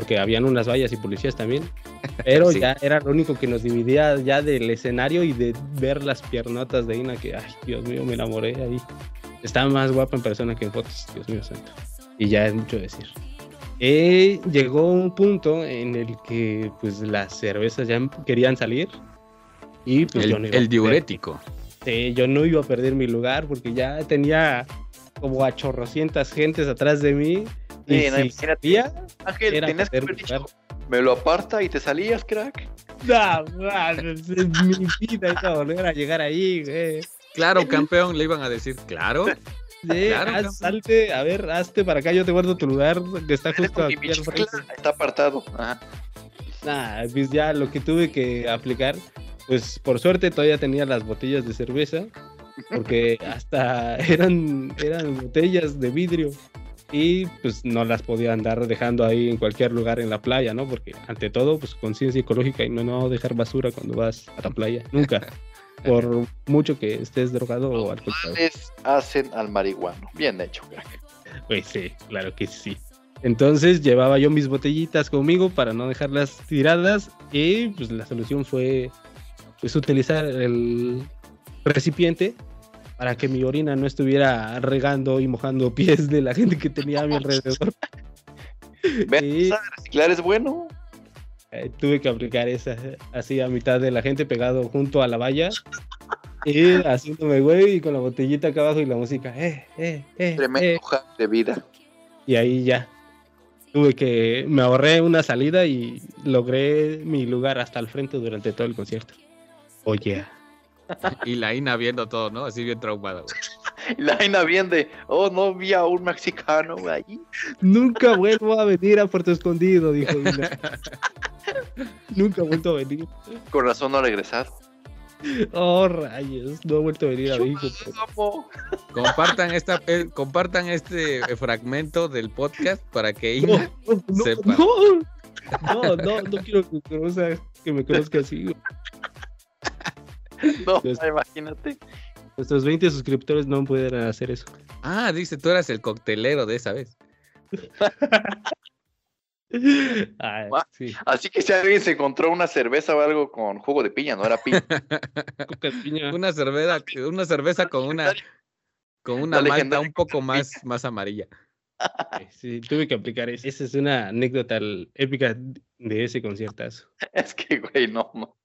porque habían unas vallas y policías también, pero Sí. ya era lo único que nos dividía ya del escenario y de ver las piernotas de Ina, que, ay, Dios mío, me enamoré ahí. Está más guapa en persona que en fotos, Dios mío santo. Y ya es mucho decir. Eh, llegó un punto en el que pues las cervezas ya querían salir y pues yo no El, iba a el perder. diurético. Sí, yo no iba a perder mi lugar porque ya tenía como a chorrocientas gentes atrás de mí. Sí, no, si imagínate. salía, Ángel, era tenías que haber dicho, me lo aparta y te salías, crack. No, mames, es mi vida iba a volver a llegar ahí, güey. Claro, campeón, le iban a decir, claro. Sí, Claro, haz- salte, a ver, hazte para acá, yo te guardo tu lugar que está justo aquí al bicicleta, frente. Está apartado. Ajá. Nah, pues ya lo que tuve que aplicar, pues por suerte todavía tenía las botellas de cerveza, porque hasta eran, eran botellas de vidrio y pues no las podía andar dejando ahí en cualquier lugar en la playa, ¿no? Porque ante todo, pues conciencia ecológica y no, no dejar basura cuando vas a la playa, nunca. Por mucho que estés drogado o alcoholizado. Hacen al marihuano. Bien hecho, crack. Pues sí, claro que sí. Entonces llevaba yo mis botellitas conmigo para no dejarlas tiradas y pues la solución fue pues utilizar el recipiente para que mi orina no estuviera regando y mojando pies de la gente que tenía a mi alrededor. Ven, Y ¿sabes reciclar es bueno? eh, tuve que aplicar esa así a mitad de la gente pegado junto a la valla y haciéndome güey y con la botellita acá abajo y la música, eh, eh, eh, Tremendo eh. de vida. y ahí ya tuve que me ahorré una salida y logré mi lugar hasta el frente durante todo el concierto. Oye, Y la Ina viendo todo, ¿no? Así bien traumada. güey. Y la vaina bien de, oh, no vi a un mexicano ahí. nunca vuelvo a venir a Puerto Escondido, dijo Ina. nunca he vuelto a venir. Con razón no ha regresado. Oh, rayos, no he vuelto a venir a México. ¿Cómo? Compartan, esta, eh, compartan este fragmento del podcast para que Ina no, no, Sepa. no, no, no, no quiero que, que me conozca así. No, imagínate. Nuestros 20 suscriptores no pueden hacer eso. Ah, dice, tú eras el coctelero de esa vez. Ah, sí. Así que si alguien se encontró una cerveza o algo con jugo de piña, no era piña. Una cerveza, una cerveza con una con una malta un poco más, más amarilla. Sí, tuve que aplicar eso. Esa es una anécdota épica de ese conciertazo. Es que, güey, no.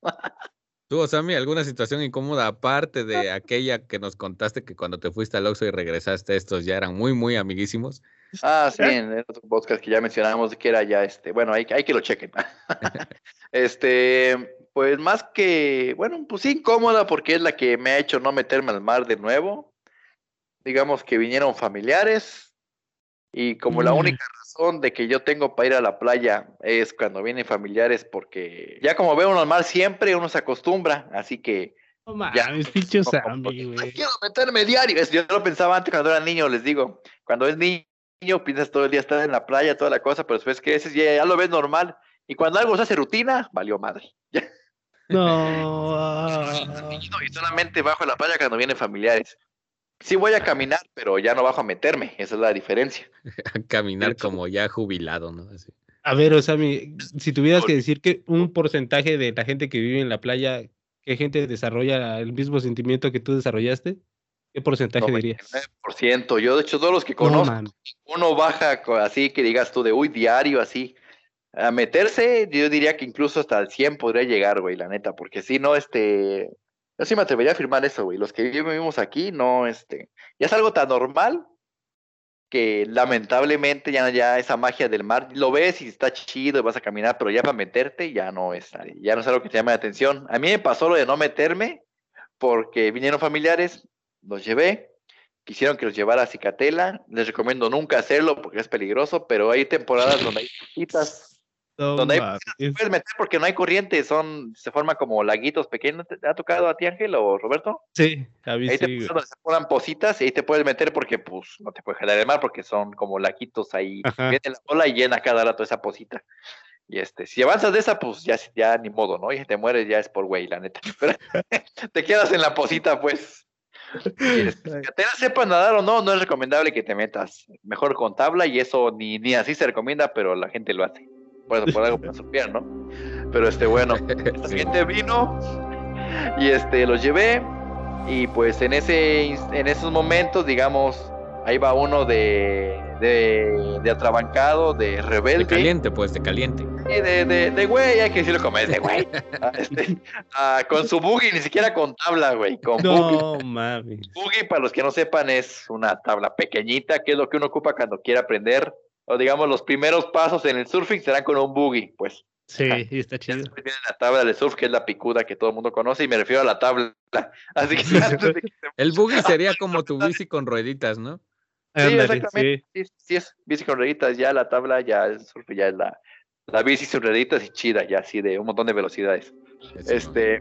¿Tú, Sammy, alguna situación incómoda aparte de aquella que nos contaste que cuando te fuiste al Oxxo y regresaste estos ya eran muy, muy amiguísimos? Ah, sí, en el otro podcast que ya mencionábamos que era ya este, bueno, hay, hay que lo chequen. Este, pues más que, bueno, pues sí, incómoda porque es la que me ha hecho no meterme al mar de nuevo. Digamos que vinieron familiares y como la Mm. única razón de que yo tengo para ir a la playa es cuando vienen familiares porque ya como veo uno al mar siempre uno se acostumbra, así que No Ya. mames, pinche quiero meterme diario. Yo lo pensaba antes cuando era niño, les digo. Cuando es niño, piensas todo el día estar en la playa, toda la cosa, pero después y ya, ya lo ves normal. Y cuando algo se hace rutina, valió madre. No. ah. Y solamente bajo la playa cuando vienen familiares. Sí voy a caminar, pero ya no bajo a meterme. Esa es la diferencia. A caminar como ya jubilado, ¿no? Así. A ver, Osami, si tuvieras que decir que un porcentaje de la gente que vive en la playa, ¿qué gente desarrolla el mismo sentimiento que tú desarrollaste? ¿Qué porcentaje dirías? 99%. Yo, de hecho, todos los que No, conozco, man. uno baja así que digas tú de uy, diario, así. A meterse, yo diría que incluso hasta el 100 podría llegar, güey, la neta, porque si no, este. Yo sí me atrevería a afirmar eso, güey. Los que vivimos aquí, no, este. Ya es algo tan normal que lamentablemente ya, ya esa magia del mar, lo ves y está chido, vas a caminar, pero ya para meterte ya no es, ya no es algo que te llame la atención. A mí me pasó lo de no meterme porque vinieron familiares, los llevé, quisieron que los llevara a Cicatela, les recomiendo nunca hacerlo porque es peligroso, pero hay temporadas donde hay cositas, No donde hay puedes meter porque no hay corriente, son, se forman como laguitos pequeños. ¿Te, ha tocado a ti, Ángel o Roberto? Sí, a mí Ahí te donde se forman positas y ahí te puedes meter porque pues no te puedes jalar el mar porque son como laguitos ahí. Ajá. Viene la ola y llena cada rato esa posita. Y este, si avanzas de esa, pues ya, ya ni modo, ¿no? Y si te mueres ya es por güey, la neta. Pero te quedas en la posita, pues. Y, este, que te la sepas nadar o no, no es recomendable que te metas. Mejor con tabla y eso ni, ni así se recomienda, pero la gente lo hace. Bueno, por algo para supieran, ¿no? Pero este, bueno, Sí. gente vino y este los llevé y pues en ese en esos momentos digamos ahí va uno de de, de atrabancado de De rebelde caliente, pues, de caliente. y de, de, de güey hay que decirlo como es de güey Ah, este, ah, con su buggy ni siquiera con tabla güey con buggy No mames. buggy para los que no sepan es una tabla pequeñita que es lo que uno ocupa cuando quiere aprender o digamos los primeros pasos en el surfing serán con un buggy pues Sí, Ajá. está ya chido. viene la tabla de surf, que es la picuda que todo el mundo conoce, y me refiero a la tabla. Así que antes de que se- El buggy sería como tu bici con rueditas, ¿no? Sí, exactamente. sí. Sí, sí es bici con rueditas, ya la tabla, ya el surf, ya es la, la bici sin rueditas y chida, ya así de un montón de velocidades. Este,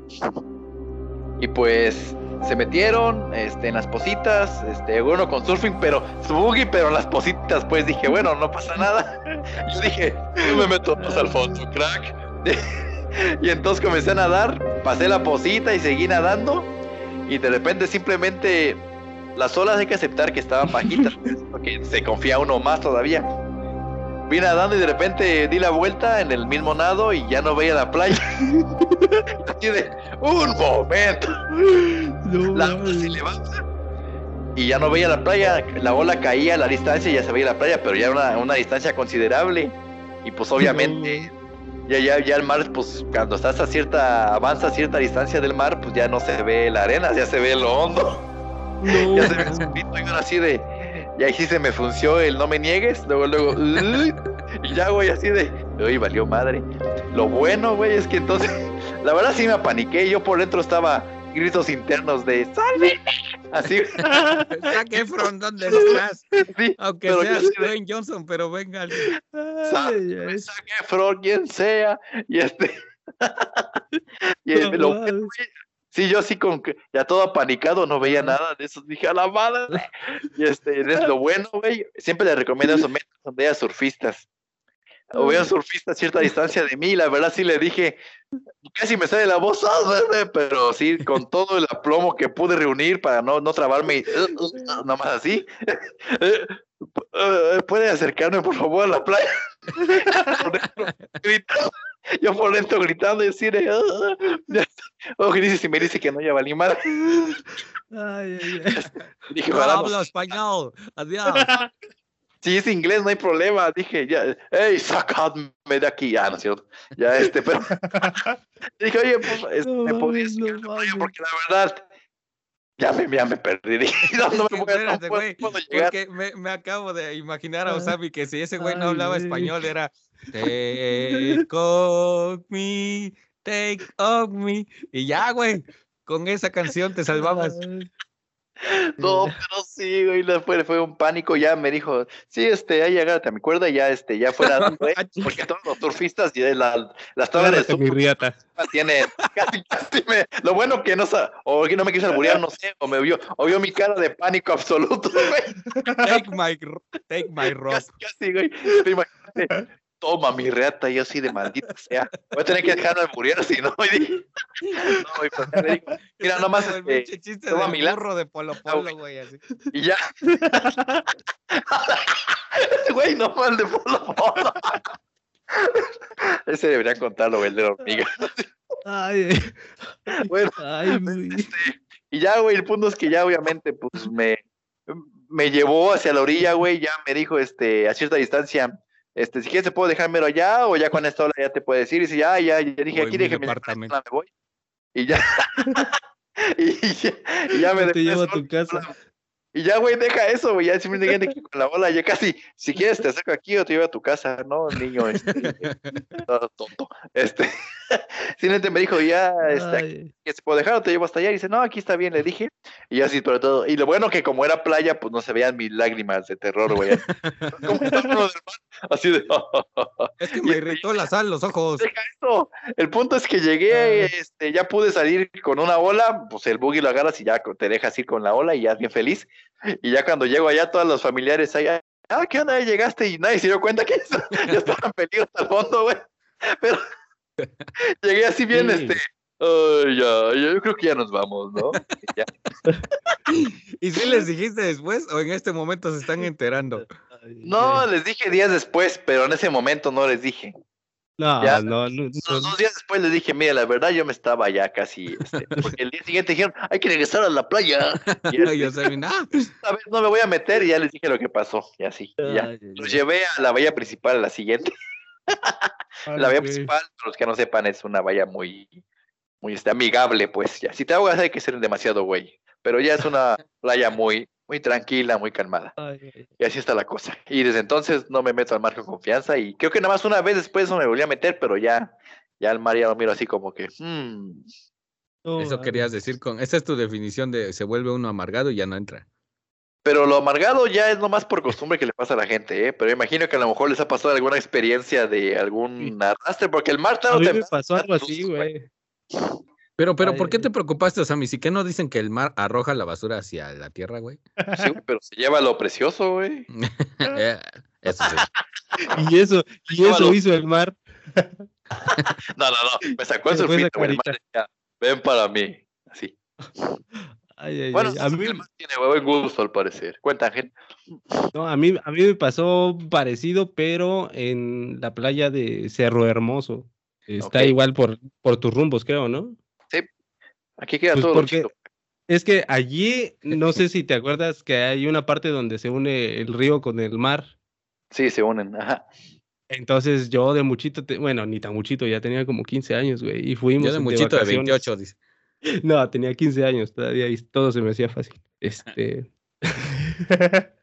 y pues se metieron este, en las positas, este, uno con surfing, pero su buggy, pero en las positas, pues dije, bueno, no pasa nada. Yo dije, me meto más al fondo, crack. y entonces comencé a nadar, pasé la posita y seguí nadando, y de repente simplemente las olas hay que aceptar que estaban bajitas, porque se confía uno más todavía. Vi nadando y de repente di la vuelta en el mismo nado y ya no veía la playa. Así de, un momento. No La ola se levanta y ya no veía la playa. La ola caía a la distancia y ya se veía la playa, pero ya era una, una distancia considerable. Y pues obviamente, ya, ya, ya el mar, pues cuando estás a cierta, avanza a cierta distancia del mar, pues ya no se ve la arena, ya se ve lo hondo. No, Ya se ve el y ahora así de. Y ahí sí se me funció el no me niegues. Luego, luego. Ya, güey, así de. Uy, valió madre. Lo bueno, güey, es que entonces. La verdad sí me apaniqué. Yo por dentro estaba gritos internos de. ¡Salve! Así. Zac Efron, ¿dónde estás? sí, Aunque seas de- Dwayne Johnson, pero venga. Ay, Zac Efron, quien sea. Y este. y No lo mames. bueno, güey, Sí, yo así como que ya todo apanicado, no veía nada de eso. Dije, a la madre. Y este, es lo bueno, güey. Siempre le recomiendo esos métodos donde haya surfistas. O veo surfistas a cierta distancia de mí, y la verdad sí le dije, casi me sale la voz, pero sí, con todo el aplomo que pude reunir para no, no trabarme, y, nomás así. Eh, eh, ¿Puede acercarme, por favor, a la playa? Yo por dentro gritando y así de... "Ah, ah". Oh, que dice, si me dice que no, ya valí madre. ay, ay, ay. Dije, No "Ojalá hablo español. Adiós. si es inglés no hay problema. Dije, ya, hey, sacadme de aquí. Ya, no es cierto. Ya, este, pero. dije, oye, pues, este, No me podías no porque la verdad, ya me, ya me perdí. No, me puedo, no llegar. Porque me, me acabo de imaginar a Ah. Osami que si ese güey no hablaba español era Take on me, take on me. Y ya, güey, con esa canción te salvabas. No, pero sí, güey, después fue un pánico, ya me dijo, sí, este, ya llegaste a mi cuerda, ya, este, ya fuera eh, porque todos los surfistas y la, las tablas de Agárrate, mi surf riata. tienen, casi, casi me, lo bueno que no, o que no me quiso alburear, no sé, o me vio, o vio mi cara de pánico absoluto, güey, Take my, take my rock. casi, casi, güey, Te imagínate, toma mi reata, y yo así de maldita sea, voy a tener que dejar de alburear, si no, y dije, no, güey, pues, ya le digo, mira, nomás, el este, pinche chiste toma mi burro de Polo Polo, güey, así. Y ya. Güey, no mal de polo polo. Ese debería contarlo, güey, el de la hormiga. Ay, Bueno, ay, güey. y ya, güey, el punto es que ya obviamente, pues, me, me llevó hacia la orilla, güey, ya me dijo, este, a cierta distancia, este, si quieres te puedo dejármelo allá, o ya con esta ola ya te puedes ir, y dice, ya, ya, ya dije, Voy aquí déjeme, me voy. Y ya, y ya, y ya me te llevo a tu casa. Y ya, güey, deja eso, güey. Ya simplemente que con la bola, ya casi, si quieres te saco aquí o te llevo a tu casa, ¿no, niño? Este, tonto. Este, simplemente me dijo, ya, este, Ay, se puedo dejar o te llevo hasta allá. Y dice, no, aquí está bien, le dije. Y así, pero todo. Y lo bueno que como era playa, pues no se veían mis lágrimas de terror, güey. Como estaba uno del mar, así de. Es que me irritó la sal los ojos. Deja eso. El punto es que llegué, este, ya pude salir con una ola, pues el buggy lo agarras y ya te dejas ir con la ola y ya bien feliz. Y ya cuando llego allá, todos los familiares ahí, ah, ¿qué onda? Llegaste y nadie se dio cuenta que eso- ya estaba en peligro hasta el fondo, güey. Pero llegué así bien, Sí. este, "Ay, ya, ya, yo creo que ya nos vamos, ¿no? Y ya. ¿Y si les dijiste después o en este momento se están enterando? No, les dije días después, pero en ese momento no les dije. No, ya. no, no, dos días después les dije, mira, la verdad yo me estaba ya casi, este, porque el día siguiente dijeron, hay que regresar a la playa. Y Y yo este, sabía, "Ah, esta vez no me voy a meter y ya les dije lo que pasó, y así, y ya. Ay, Los ay. llevé a la bahía principal, a la siguiente. Ay, La güey. principal, para los que no sepan, es una bahía muy, muy este, amigable, pues ya. Si te ahogas hay que ser demasiado güey, pero ya es una playa muy, muy tranquila, muy calmada. Ay, ay. Y así está la cosa. Y desde entonces no me meto al mar con confianza y creo que nada más una vez después no me volví a meter, pero ya, ya al mar ya lo miro así como que, hmm, Eso querías decir con. Esa es tu definición de se vuelve uno amargado y ya no entra. Pero lo amargado ya es nomás por costumbre que le pasa a la gente, ¿eh? Pero imagino que a lo mejor les ha pasado alguna experiencia de algún arrastre, porque el mar tarde A mí me pasó algo así, güey. Pero, pero, ¿por qué te preocupaste, Osami? ¿Sí que no dicen que el mar arroja la basura hacia la tierra, güey? Sí, pero se lleva lo precioso, güey. Eso sí. Y eso, y eso hizo el mar. No, no, no. Me sacó el surfito, güey. el mar carita. decía, Ven para mí. Así. Ay, ay, Bueno, ay. A mí, el mar tiene buen gusto al parecer. Cuenta, Ángel. no, a mí, a mí me pasó parecido, pero en la playa de Cerro Hermoso. Está igual por, por tus rumbos, creo, ¿no? Aquí queda Pues todo porque- chido. Es que allí, no sé si te acuerdas que hay una parte donde se une el río con el mar. Sí, se unen. Ajá. Entonces yo de muchito, te- bueno, ni tan muchito, ya tenía como 15 años, güey, y fuimos Yo de muchito de vacaciones. 28, dice. No, tenía 15 años todavía y todo se me hacía fácil. Este.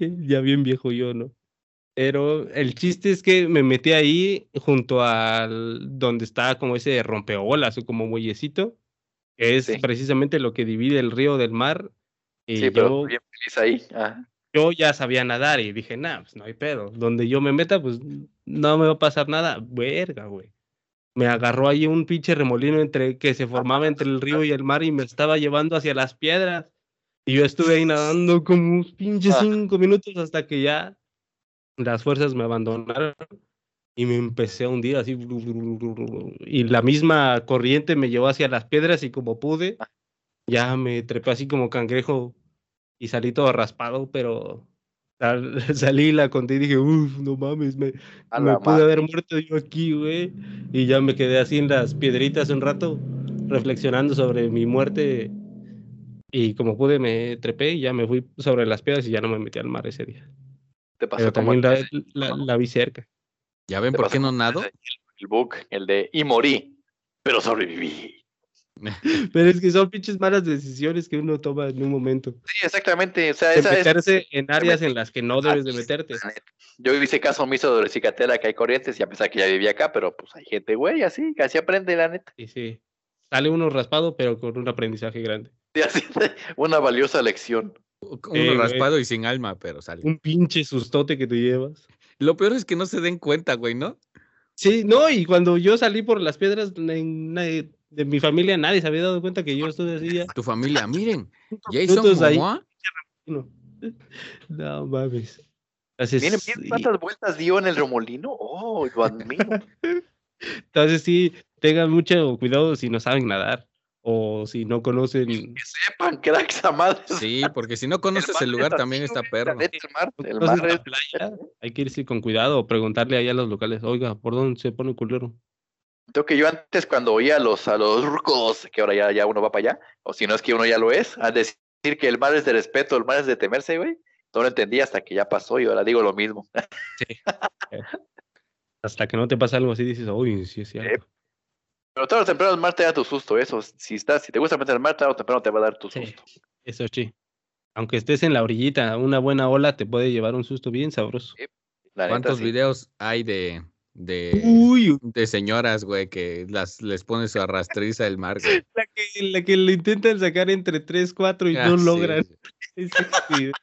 ya bien viejo yo, ¿no? Pero el chiste es que me metí ahí junto al donde está como ese rompeolas o como muellecito, que es Sí. precisamente lo que divide el río del mar. Y Sí, pero yo, bien feliz ahí. Ajá. yo ya sabía nadar y dije, nah, pues no hay pedo. Donde yo me meta, pues no me va a pasar nada. Verga, güey. Me agarró ahí un pinche remolino entre que se formaba entre el río y el mar y me estaba llevando hacia las piedras. Y yo estuve ahí nadando como unos pinches Ah. cinco minutos hasta que ya las fuerzas me abandonaron y me empecé a hundir así. Y la misma corriente me llevó hacia las piedras y como pude, ya me trepé así como cangrejo y salí todo raspado, pero sal- salí la conté y dije, uff, no mames, me, me pude madre. haber muerto yo aquí, güey. Y ya me quedé así en las piedritas un rato, reflexionando sobre mi muerte. Y como pude, me trepé y ya me fui sobre las piedras y ya no me metí al mar ese día. Te pasó Pero también la, la vi cerca. ¿Ya ven por qué no nado? el, el book, el de y morí, pero sobreviví. Pero es que son pinches malas decisiones que uno toma en un momento. Sí, exactamente. O sea, De esa es. meterse en áreas en las que no debes de meterte. Yo hice caso omiso de Cicatela que hay corrientes y a pesar que ya vivía acá, pero pues hay gente, güey, así, que así aprende, la neta. Y sí, sale uno raspado, pero con un aprendizaje grande. Y así, una valiosa lección. Uno Eh, güey. raspado y sin alma, pero sale. Un pinche sustote que te llevas. Lo peor es que no se den cuenta, güey, ¿no? Sí, no, y cuando yo salí por las piedras nadie- de mi familia, nadie se había dado cuenta que yo estuve así ya. Tu familia, miren, Jason. Momoa, No, no mames. Entonces, Miren, ¿vieron y- cuántas vueltas dio en el remolino? Oh, lo admiro. entonces sí, tengan mucho cuidado si no saben nadar o si no conocen. que sepan, crack, esa madre. Sí, porque si no conoces el lugar también está perro. neta, El mar, el es- playa, hay que irse con cuidado o preguntarle ahí a los locales, oiga, ¿por dónde se pone culero? Creo que yo antes cuando oía a los, a los rucos, que ahora ya, ya uno va para allá, o si no es que uno ya lo es, a decir que el mar es de respeto, el mar es de temerse, güey. No lo entendí hasta que ya pasó y ahora digo lo mismo. Hasta que no te pasa algo así, dices, uy, sí cierto. Pero tarde o temprano el mar te da tu susto, eso. Si estás, si te gusta meter el mar, tarde o temprano te va a dar tu Sí. susto. Eso sí. Aunque estés en la orillita, una buena ola te puede llevar un susto bien sabroso. ¿Cuántos sí. videos hay de, de, Uy, de señoras, güey, que las, les pone su arrastriza del mar, güey? la que, la que le intentan sacar entre 3, 4 y Ah, no sí, logran.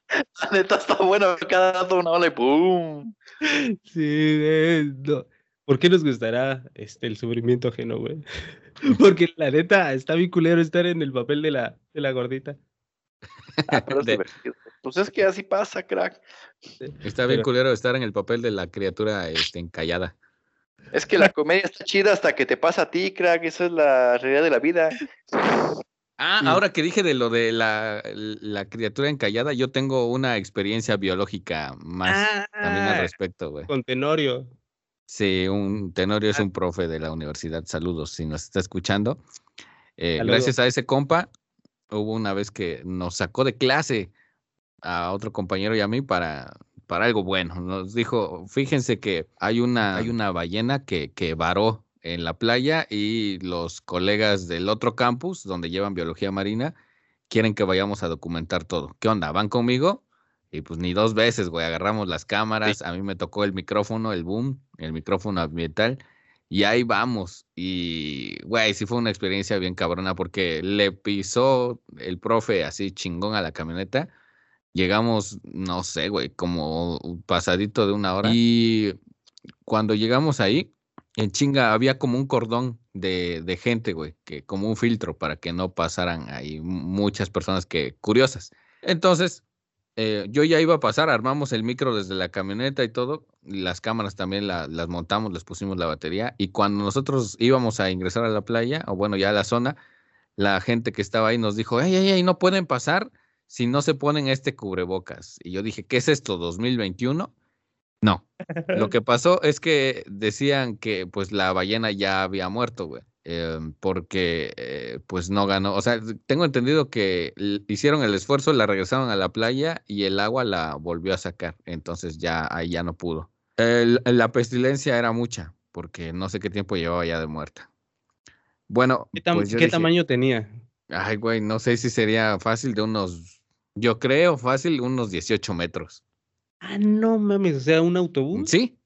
La neta está bueno, cada rato una ola y ¡pum! Sí, eh, no. ¿Por qué nos gustará este, el sufrimiento ajeno, güey? Porque la neta está bien culero estar en el papel de la, de la gordita. Ah, pero es De- divertido. Pues es que así pasa, crack. Está bien Pero- culero estar en el papel de la criatura este, encallada. Es que la comedia está chida hasta que te pasa a ti, crack. Esa es la realidad de la vida. Ah, Mm. ahora que dije de lo de la, la criatura encallada, yo tengo una experiencia biológica más también al Ah, respecto, güey. con Tenorio. Sí, un Tenorio Ah. es un profe de la universidad. Saludos, si nos está escuchando. Eh, gracias a ese compa, hubo una vez que nos sacó de clase a otro compañero y a mí para, para algo bueno. Nos dijo, fíjense que hay una, hay una ballena que, que varó en la playa y los colegas del otro campus, donde llevan biología marina, quieren que vayamos a documentar todo. ¿Qué onda? ¿Van conmigo? Y pues ni dos veces, güey, agarramos las cámaras, a mí me tocó el micrófono, el boom, el micrófono ambiental, y ahí vamos. Y, güey, sí fue una experiencia bien cabrona porque le pisó el profe así chingón a la camioneta. Llegamos, no sé, güey, como un pasadito de una hora. Y cuando llegamos ahí, en chinga había como un cordón de, de gente, güey, que como un filtro para que no pasaran ahí muchas personas que curiosas. Entonces, eh, yo ya iba a pasar, armamos el micro desde la camioneta y todo, las cámaras también la- las montamos, les pusimos la batería, y cuando nosotros íbamos a ingresar a la playa, o bueno, ya a la zona, la gente que estaba ahí nos dijo, ey, ey, ey, no pueden pasar si no se ponen este cubrebocas. Y yo dije, ¿qué es esto, 2021? No. Lo que pasó es que decían que pues la ballena ya había muerto, güey. Eh, porque eh, pues no ganó. O sea, tengo entendido que hicieron el esfuerzo, la regresaron a la playa y el agua la volvió a sacar. Entonces ya ahí ya no pudo. El- la pestilencia era mucha, porque no sé qué tiempo llevaba ya de muerta. Bueno, ¿Qué, tam- pues yo qué dije, tamaño tenía? Ay, güey, no sé si sería fácil de unos, yo creo fácil unos 18 metros. Ah, no mames, o sea, un autobús. Sí,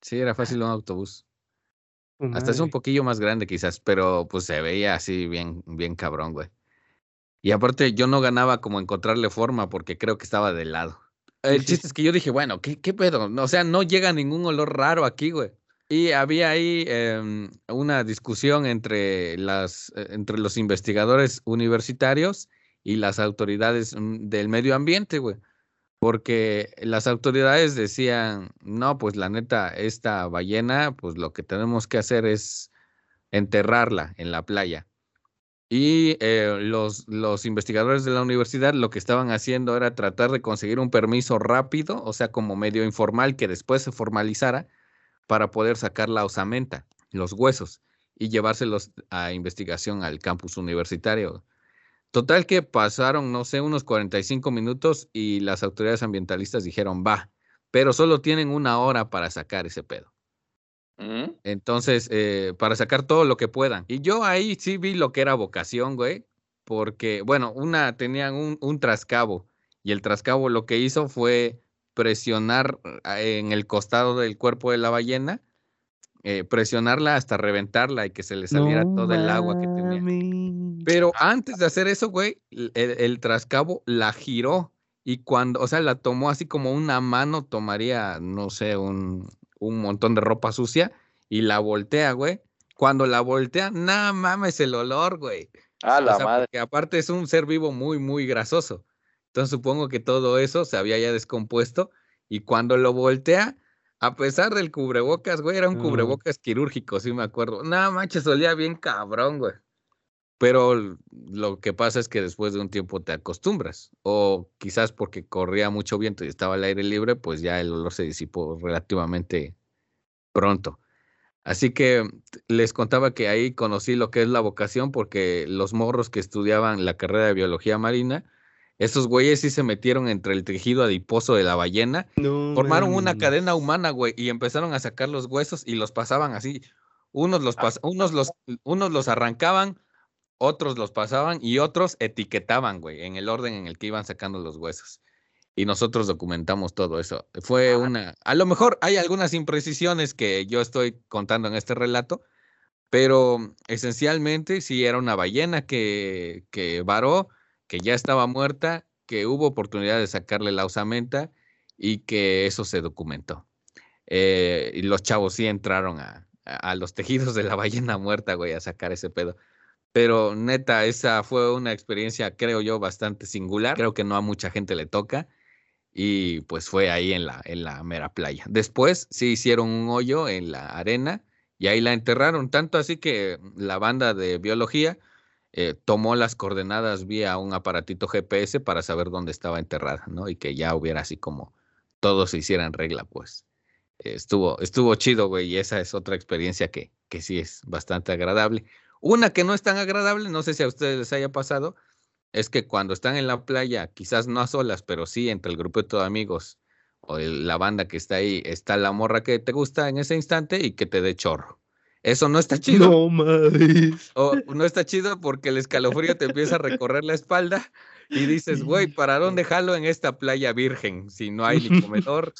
sí, era fácil un autobús. Hasta es un poquillo más grande quizás, pero pues se veía así bien, bien cabrón, güey. Y aparte yo no ganaba como encontrarle forma porque creo que estaba de lado. El chiste es que yo dije, bueno, ¿qué, qué pedo? No, O sea, no llega ningún olor raro aquí, güey. Y había ahí em, una discusión entre, las, eh, entre los investigadores universitarios y las autoridades mm, del medio ambiente, güey. Porque las autoridades decían, no, pues la neta, esta ballena, pues lo que tenemos que hacer es enterrarla en la playa. Y eh, los, los investigadores de la universidad lo que estaban haciendo era tratar de conseguir un permiso rápido, o sea, como medio informal, que después se formalizara para poder sacar la osamenta, los huesos, y llevárselos a investigación al campus universitario. Total que pasaron, no sé, unos 45 minutos y las autoridades ambientalistas dijeron, va, pero solo tienen una hora para sacar ese pedo. ¿Mm? Entonces, eh, para sacar todo lo que puedan. Y yo ahí sí vi lo que era vocación, güey, porque, bueno, una tenían un, un trascabo y el trascabo lo que hizo fue presionar eh, en el costado del cuerpo de la ballena, eh, presionarla hasta reventarla y que se le saliera todo el agua que tenía. Pero antes de hacer eso, güey, el, el trascabo la giró y cuando, o sea, la tomó así como una mano, tomaría, no sé, un, un montón de ropa sucia y la voltea, güey. Cuando la voltea, nada mames el olor, güey. Ah, la O sea, madre. porque aparte es un ser vivo muy, muy grasoso. Entonces supongo que todo eso se había ya descompuesto y cuando lo voltea, a pesar del cubrebocas, güey, era un No. cubrebocas quirúrgico, sí me acuerdo. No manches, olía bien cabrón, güey. Pero lo que pasa es que después de un tiempo te acostumbras. O quizás porque corría mucho viento y estaba al aire libre, pues ya el olor se disipó relativamente pronto. Así que les contaba que ahí conocí lo que es la vocación porque los morros que estudiaban la carrera de biología marina, esos güeyes sí se metieron entre el tejido adiposo de la ballena, No formaron una cadena humana, güey, y empezaron a sacar los huesos y los pasaban así. Unos los, pas- unos los, unos los arrancaban, otros los pasaban y otros etiquetaban, güey, en el orden en el que iban sacando los huesos. Y nosotros documentamos todo eso. Fue una, a lo mejor hay algunas imprecisiones que yo estoy contando en este relato, pero esencialmente sí era una ballena que, que varó, que ya estaba muerta, que hubo oportunidad de sacarle la osamenta y que eso se documentó. Eh, y los chavos sí entraron a, a, a los tejidos de la ballena muerta, güey, a sacar ese pedo. Pero neta, esa fue una experiencia, creo yo, bastante singular. Creo que no a mucha gente le toca. Y pues fue ahí en la, en la mera playa. Después sí hicieron un hoyo en la arena y ahí la enterraron. Tanto así que la banda de biología eh, tomó las coordenadas vía un aparatito GPS para saber dónde estaba enterrada, ¿no? Y que ya hubiera así como todo se hiciera en regla, pues. Estuvo, estuvo chido, güey, y esa es otra experiencia que, que sí es bastante agradable. Una que no es tan agradable, no sé si a ustedes les haya pasado, es que cuando están en la playa, quizás no a solas, pero sí entre el grupo de amigos o el- la banda que está ahí, está la morra que te gusta en ese instante y que te dé chorro. Eso no está chido. No mames. O no está chido porque el escalofrío te empieza a recorrer la espalda y dices, güey, ¿para dónde jalo en esta playa virgen? Si no hay ni comedor,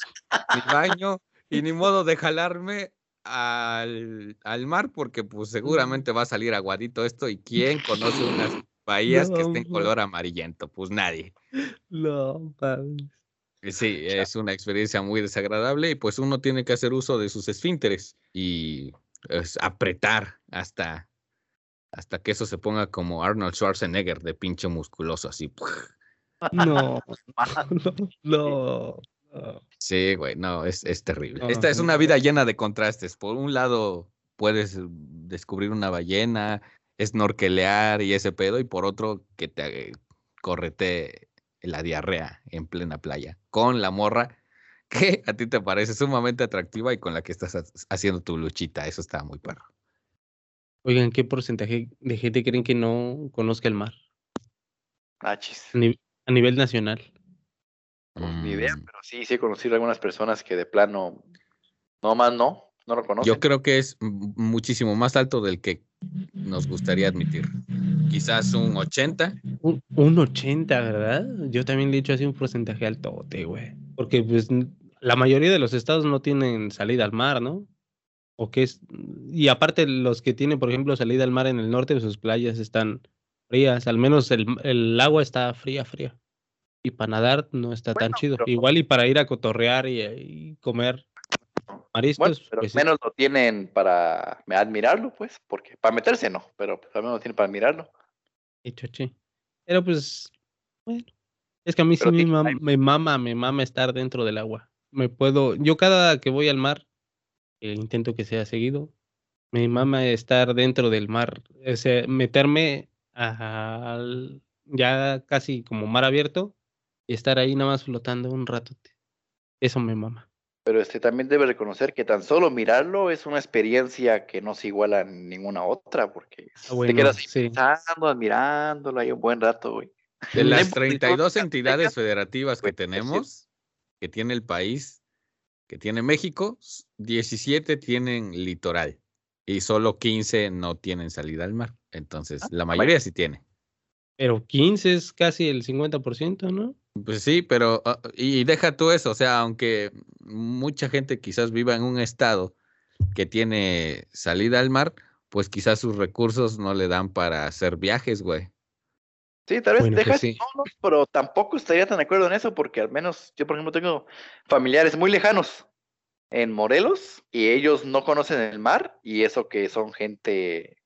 ni baño, y ni modo de jalarme al, al mar porque pues seguramente va a salir aguadito esto y ¿quién conoce unas bahías que estén color amarillento? Pues nadie. No mames. Y Sí, es una experiencia muy desagradable y pues uno tiene que hacer uso de sus esfínteres y es, apretar hasta, hasta que eso se ponga como Arnold Schwarzenegger de pinche musculoso, así. No. No. no. Sí, güey, no, es, es terrible. Esta es una vida llena de contrastes. Por un lado, puedes eh, descubrir una ballena, snorkelear y ese pedo, y por otro, que te eh, correte la diarrea en plena playa con la morra que a ti te parece sumamente atractiva y con la que estás ha- haciendo tu luchita. Eso está muy perro. Oigan, ¿qué porcentaje de gente creen que no conozca el mar? Ah, chis. A, ni- a nivel nacional. Pues, ni idea, Mm, pero sí, sí he conocido algunas personas que de plano, no más no, no lo conocen. Yo creo que es muchísimo más alto del que nos gustaría admitir. Quizás un 80. Un, un 80, ¿verdad? Yo también le he hecho así un porcentaje altote, güey. Porque pues la mayoría de los estados no tienen salida al mar, ¿no? O que es y aparte los que tienen, por ejemplo, salida al mar en el norte, sus playas están frías, al menos el, el agua está fría, fría. Y para nadar no está tan Bueno, chido. pero- Igual y para ir a cotorrear y, y comer Bueno, mariscos, pero pues, sí. menos lo tienen para admirarlo, pues, porque para meterse no, pero pues, al menos lo tienen para admirarlo. Hecho, sí. Pero pues, bueno. Es que a mí sí me mama, me mama estar dentro del agua. Me puedo, yo cada que voy al mar, eh, intento que sea seguido, me mama estar dentro del mar, o sea, meterme al, ya casi como mar abierto y estar ahí nada más flotando un rato. Eso me mama. Pero este también debe reconocer que tan solo mirarlo es una experiencia que no se iguala a ninguna otra, porque Ah, te quedas sí. pensando, admirándolo ahí un buen rato, güey. De las tiempo que 32 son entidades federativas que tenemos, que tiene el país, que tiene México, 17 tienen litoral y solo 15 no tienen salida al mar. Entonces, Ah, la bueno. mayoría sí tiene. Pero 15 es casi el 50%, ¿no? Pues sí, pero ah, y deja tú eso, o sea, aunque mucha gente quizás viva en un estado que tiene salida al mar, pues quizás sus recursos no le dan para hacer viajes, güey. Sí, tal vez Bueno, pues dejas sí. solos, pero tampoco estaría tan de acuerdo en eso, porque al menos yo, por ejemplo, tengo familiares muy lejanos en Morelos y ellos no conocen el mar y eso que son gente,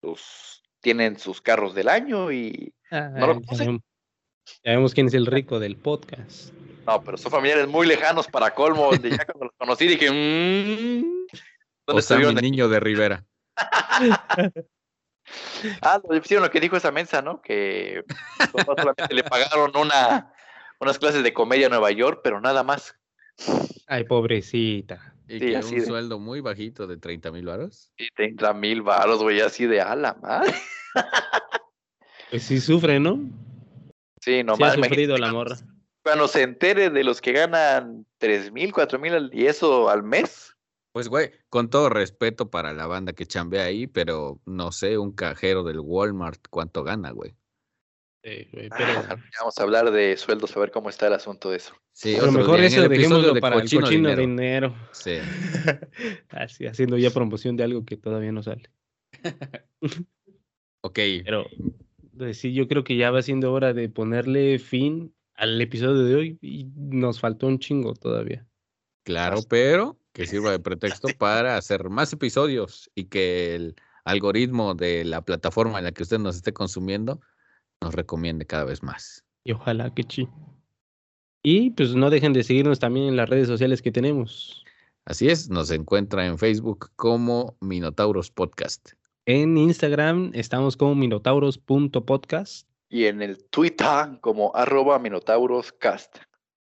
pues, tienen sus carros del año y... Ah, ¿No lo vemos, ya vemos quién es el rico del podcast. No, pero son familiares muy lejanos para colmo, donde ya cuando los conocí dije, mmm, ¿dónde estuvieron? niño de Rivera. Ah, lo hicieron lo que dijo esa mensa, ¿no? Que solamente le pagaron una, unas clases de comedia en Nueva York, pero nada más. Ay, pobrecita. Y Sí, que así un de- sueldo muy bajito de 30 mil varos. Y 30 mil varos, güey, así de ala, madre. Pues sí sufre, ¿no? Sí, sí nomás. ha sufrido la morra. Cuando se entere de los que ganan 3 mil, 4 mil y eso al mes. Pues, güey, con todo respeto para la banda que chambea ahí, pero no sé, un cajero del Walmart, ¿cuánto gana, güey? Ah, Vamos a hablar de sueldos, a ver cómo está el asunto de eso. Sí, a lo mejor día, eso dejémoslo de para el cochino dinero. dinero. Sí. Así, haciendo ya promoción de algo que todavía no sale. Ok, Pero pues, sí, yo creo que ya va siendo hora de ponerle fin al episodio de hoy y nos faltó un chingo todavía. claro, pero que sirva de pretexto para hacer más episodios y que el algoritmo de la plataforma en la que usted nos esté consumiendo nos recomiende cada vez más. Y ojalá que sí. Y pues no dejen de seguirnos también en las redes sociales que tenemos. Así es, nos encuentra en Facebook como Minotauros Podcast. En Instagram estamos como minotauros.podcast. Y en el Twitter como arroba minotauroscast.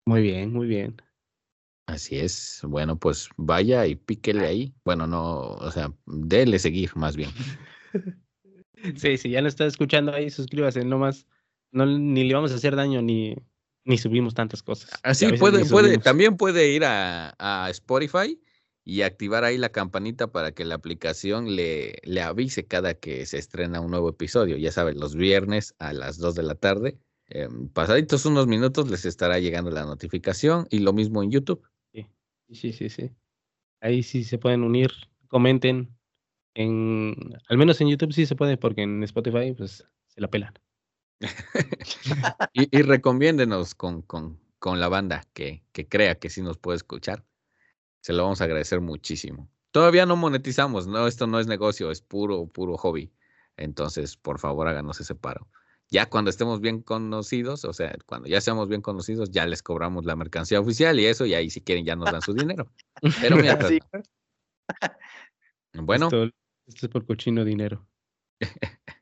Muy bien, muy bien. Así es. Bueno, pues vaya y píquele ahí. Bueno, no, o sea, déle seguir más bien. Sí, si ya no está escuchando ahí, suscríbase, no más. No, ni le vamos a hacer daño ni, ni subimos tantas cosas. Así veces puede, puede, también puede ir a, a Spotify y activar ahí la campanita para que la aplicación le, le avise cada que se estrena un nuevo episodio. Ya saben, los viernes a las 2 de la tarde. em, pasaditos unos minutos les estará llegando la notificación y lo mismo en YouTube. Sí, sí, sí. Ahí sí se pueden unir, comenten. En, al menos en YouTube sí se puede, porque en Spotify pues se la pelan. Y, y recomiéndenos con, con, con la banda que, que crea que sí nos puede escuchar. Se lo vamos a agradecer muchísimo. Todavía no monetizamos, no, esto no es negocio, es puro, puro hobby. Entonces, por favor, háganos ese paro. Ya cuando estemos bien conocidos, o sea, cuando ya seamos bien conocidos, ya les cobramos la mercancía oficial y eso, y ahí si quieren ya nos dan su dinero. Pero mientras, bueno, Esto, esto es por cochino dinero.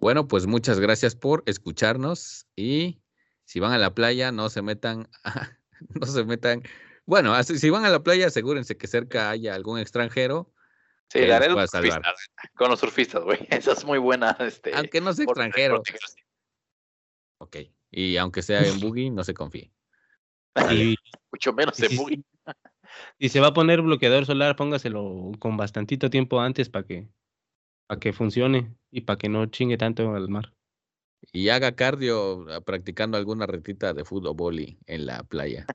Bueno, pues muchas gracias por escucharnos y si van a la playa no se metan, no se metan. Bueno, así- si van a la playa asegúrense que cerca haya algún extranjero, Sí, la los salvar. surfistas, con los surfistas, güey. Esa es muy buena. Este, aunque no sea extranjero. protegerse. Ok, y aunque sea en buggy, no se confíe. Mucho menos en buggy. Si se va a poner bloqueador solar, póngaselo con bastantito tiempo antes para que, para que funcione y para que no chingue tanto al mar. Y haga cardio ah, practicando alguna retita de fútbol y en la playa.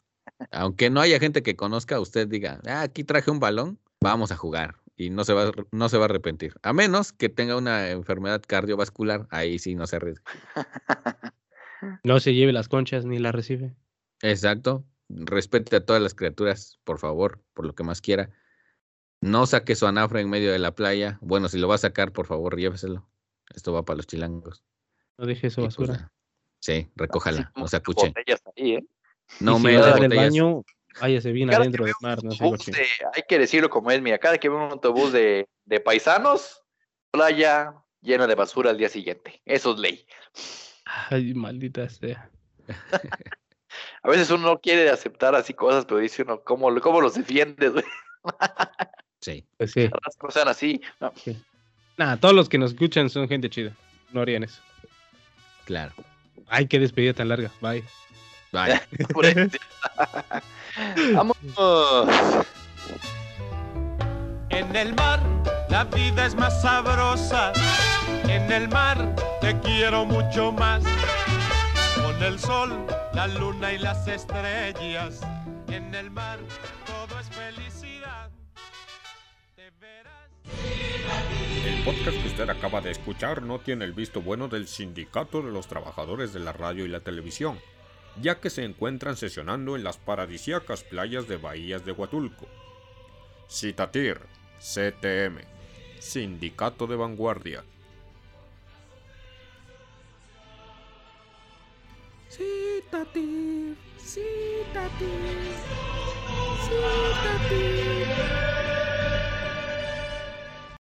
Aunque no haya gente que conozca, usted diga, "Ah, aquí traje un balón, vamos a jugar. Y no se, va, no se va a arrepentir. A menos que tenga una enfermedad cardiovascular, ahí sí no se arriesga. No se lleve las conchas ni las recibe. Exacto. Respete a todas las criaturas, por favor, por lo que más quiera. No saque su anafre en medio de la playa. Bueno, si lo va a sacar, por favor, lléveselo. Esto va para los chilangos. No deje su pues, basura. sí, recójala, no se acuche. ahí, ¿eh? No si me va a dé dar del baño, váyase bien Cada que adentro del mar, no se de- hay que decirlo como es, mira, cada que veo un autobús de, de paisanos, playa llena de basura al día siguiente. Eso es ley. Ay, maldita sea. A veces uno no quiere aceptar así cosas, pero dice uno, ¿cómo, cómo los defiendes? güey? Sí, Pues sí. No sean así. No. Nada, todos los que nos escuchan son gente chida. No harían eso. claro. Ay, qué despedida tan larga. Bye. Vaya. Vamos. En el mar la vida es más sabrosa. En el mar te quiero mucho más. Con el sol, la luna y las estrellas. En el mar todo es felicidad. Te verás. El podcast que usted acaba de escuchar no tiene el visto bueno del Sindicato de los Trabajadores de la Radio y la Televisión, ya que se encuentran sesionando en las paradisíacas playas de Bahías de Huatulco. Citatir, CTM, Sindicato de Vanguardia. Citatir, Citatir, Citatir.